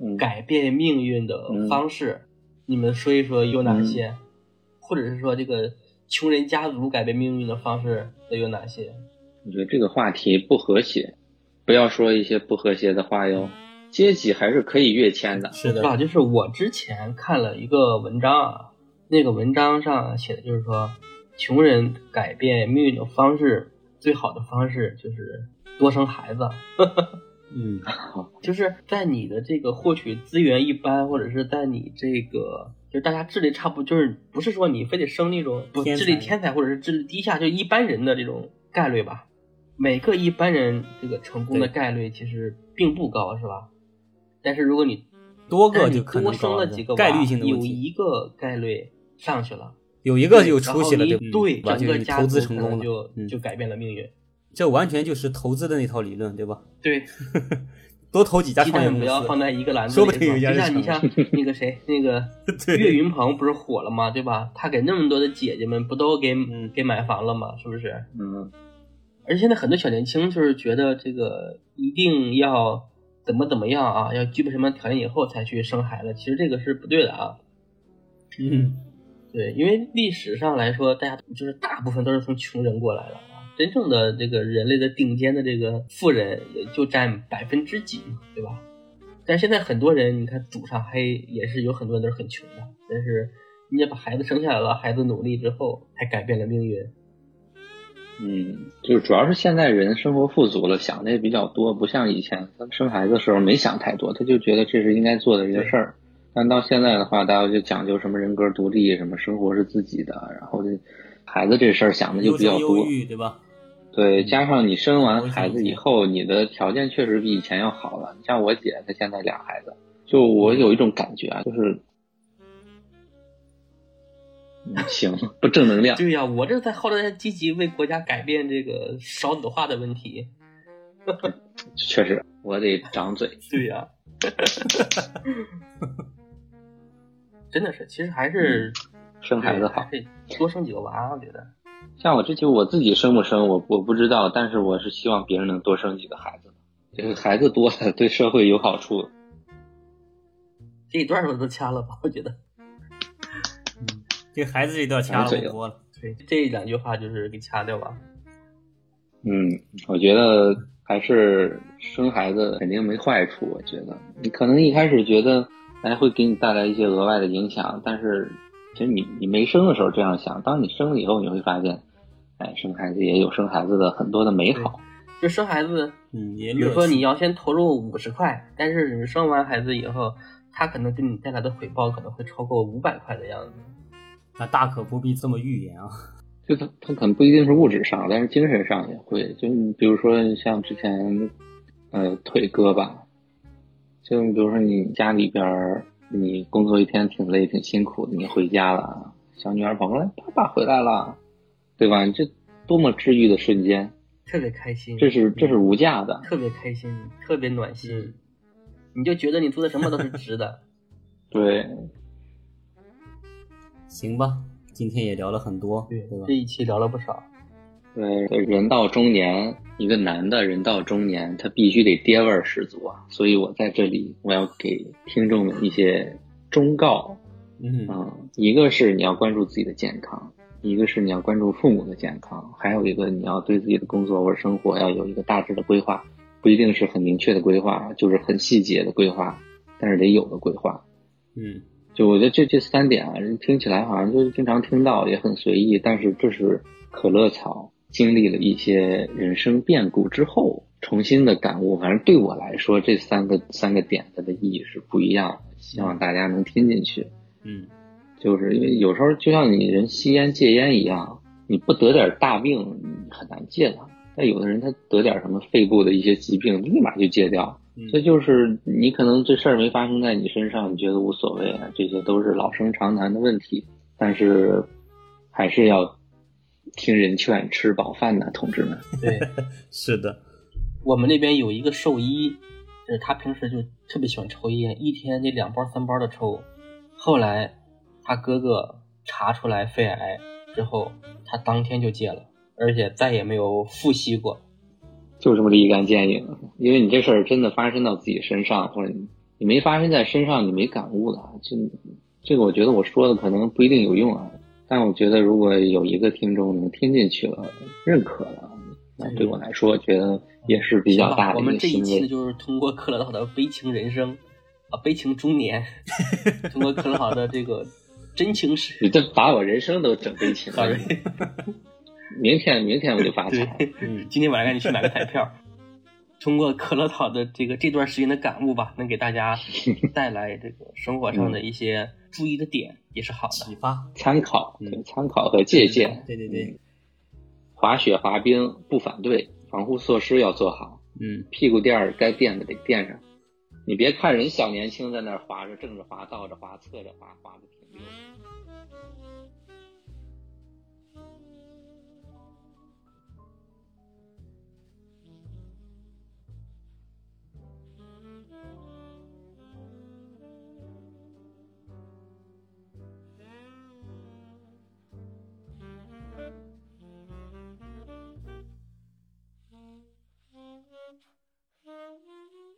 S1: 嗯，
S3: 改变命运的方式，你们说一说有哪些？或者是说这个穷人家族改变命运的方式都有哪些？
S1: 我觉得这个话题不和谐，不要说一些不和谐的话哟。阶级还是可以跃迁的。
S2: 是
S3: 是吧？
S2: 的，
S3: 就是我之前看了一个文章啊，那个文章上写的就是说，穷人改变命运的方式，最好的方式就是多生孩子。
S2: 嗯，
S3: 就是在你的这个获取资源一般，或者是在你这个就是大家智力差不多，就是不是说你非得生那种不智力天才或者是智力低下，就一般人的这种概率吧。每个一般人这个成功的概率其实并不高，是吧？但是如果你
S2: 多个就可能
S3: 多生
S2: 高了
S3: 了几个，
S2: 概率性的问
S3: 有，一个概率上去了，
S2: 有一个就出息了？就是你
S3: 整个家
S2: 投资成功
S3: 族就，
S2: 嗯
S3: 就改变了命运。
S2: 这完全就是投资的那套理论，对吧？
S3: 对，(laughs)
S2: 多投几家创业公司，
S3: 不要放在一个篮子里，
S2: 说不定家就
S3: 就像你像那个谁，那个 (laughs) 岳云鹏不是火了吗？对吧？他给那么多的姐姐们不都给
S2: 嗯
S3: 给买房了吗？是不是？
S1: 嗯，
S3: 而且现在很多小年轻就是觉得这个一定要怎么怎么样啊，要具备什么条件以后才去生孩子，其实这个是不对的啊。
S2: 嗯，
S3: 对，因为历史上来说，大家就是大部分都是从穷人过来的啊，真正的这个人类的顶尖的这个富人也就占百分之几嘛，对吧？但是现在很多人，你看祖上黑也是有很多人都是很穷的，但是人家把孩子生下来了，孩子努力之后，还改变了命运。
S1: 嗯，就是主要是现在人生活富足了，想的也比较多，不像以前他生孩子的时候没想太多，他就觉得这是应该做的一个事儿。但到现在的话，大家就讲究什么人格独立，什么生活是自己的，然后这孩子这事儿想的就比较多。
S2: 育，对吧？
S1: 对，加上你生完孩子以后，你的条件确实比以前要好了。像我姐，她现在俩孩子，就我有一种感觉啊，就是，嗯，行，不正能量。
S3: 对呀、我这在号召大家积极为国家改变这个少子化的问题。(laughs)
S1: 确实，我得长嘴。
S3: 对呀、(laughs) 真的是，其实还是、
S1: 生孩子好。
S3: 多生几个娃，我觉得。
S1: 像我这就我自己生不生，我我不知道，但是我是希望别人能多生几个孩子。这个孩子多了，对社会有好处。
S3: 这一段我都掐了吧，我觉得。
S2: 这孩子这段掐了
S1: 长嘴
S2: 不播了，
S3: 对，这两句话就是给掐掉吧。
S1: 嗯，我觉得还是生孩子肯定没坏处。我觉得你可能一开始觉得哎会给你带来一些额外的影响，但是其实你你没生的时候这样想，当你生了以后，你会发现，哎，生孩子也有生孩子的很多的美好。
S3: 就生孩子，
S2: 嗯，
S3: 比如说你要先投入五十块，但是你生完孩子以后，他可能给你带来的回报可能会超过五百块的样子。
S2: 那大可不必这么预言啊。
S1: 就他他可能不一定是物质上，但是精神上也会。就你比如说像之前，呃，腿割吧，就比如说你家里边儿你工作一天挺累挺辛苦的，你回家了，小女儿跑过来，爸爸回来了，对吧？这多么治愈的瞬间，
S3: 特别开心，
S1: 这是这是无价的。
S3: 特别开心，特别暖心，你就觉得你做的什么都是值的。(laughs)
S1: 对，
S2: 行吧，今天也聊了很多，
S3: 对
S2: 对吧
S3: 这？一期聊了不少。
S1: 对，人到中年，一个男的人到中年，他必须得爹味儿十足啊。所以我在这里，我要给听众们一些忠告。
S2: 嗯
S1: 嗯，一个是你要关注自己的健康，一个是你要关注父母的健康，还有一个你要对自己的工作或者生活要有一个大致的规划，不一定是很明确的规划，就是很细节的规划，但是得有的规划。
S2: 嗯
S1: 就我觉得这这三点啊，听起来好像就是经常听到，也很随意，但是这是可乐草经历了一些人生变故之后重新的感悟。反正对我来说，这三个三个点它的意义是不一样的，希望大家能听进去。
S2: 嗯
S1: 就是因为有时候就像你人吸烟戒烟一样，你不得点大病，你很难戒它。但有的人他得点什么肺部的一些疾病，立马就戒掉。
S2: 嗯
S1: 这就是你可能这事儿没发生在你身上，你觉得无所谓啊，这些都是老生常谈的问题。但是还是要听人劝，吃饱饭呢，同志们。(laughs)
S3: 对
S2: 是的，
S3: 我们那边有一个兽医，就是他平时就特别喜欢抽烟，一天得两包三包的抽。后来他哥哥查出来肺癌之后，他当天就戒了，而且再也没有复吸过。
S1: 就这么立竿见影，因为你这事儿真的发生到自己身上，或者你你没发生在身上，你没感悟的。这这个我觉得我说的可能不一定有用啊，但我觉得如果有一个听众能听进去了，认可了，那对我来说，我觉得也是比较大的
S3: 我们。这一期呢，就是通过克劳的悲情人生啊，悲情中年，(laughs) 通过克劳的这个真情史
S1: 你，这把我人生都整悲情了。明天明天我就发财。
S2: 嗯
S3: 今天晚上赶紧去买个彩票。(laughs) 通过可乐岛的这个这段时间的感悟吧，能给大家 (laughs) 带来这个生活上的一些注意的点，也是好的。
S2: 启发，
S1: 参考，参考和借鉴。
S2: 对对对
S1: 嗯，滑雪滑冰不反对，防护措施要做好，
S2: 嗯
S1: 屁股垫儿该垫的得垫上。你别看人小年轻在那儿滑着，正着滑、倒着滑、侧着滑，滑的挺溜。Mm-hmm.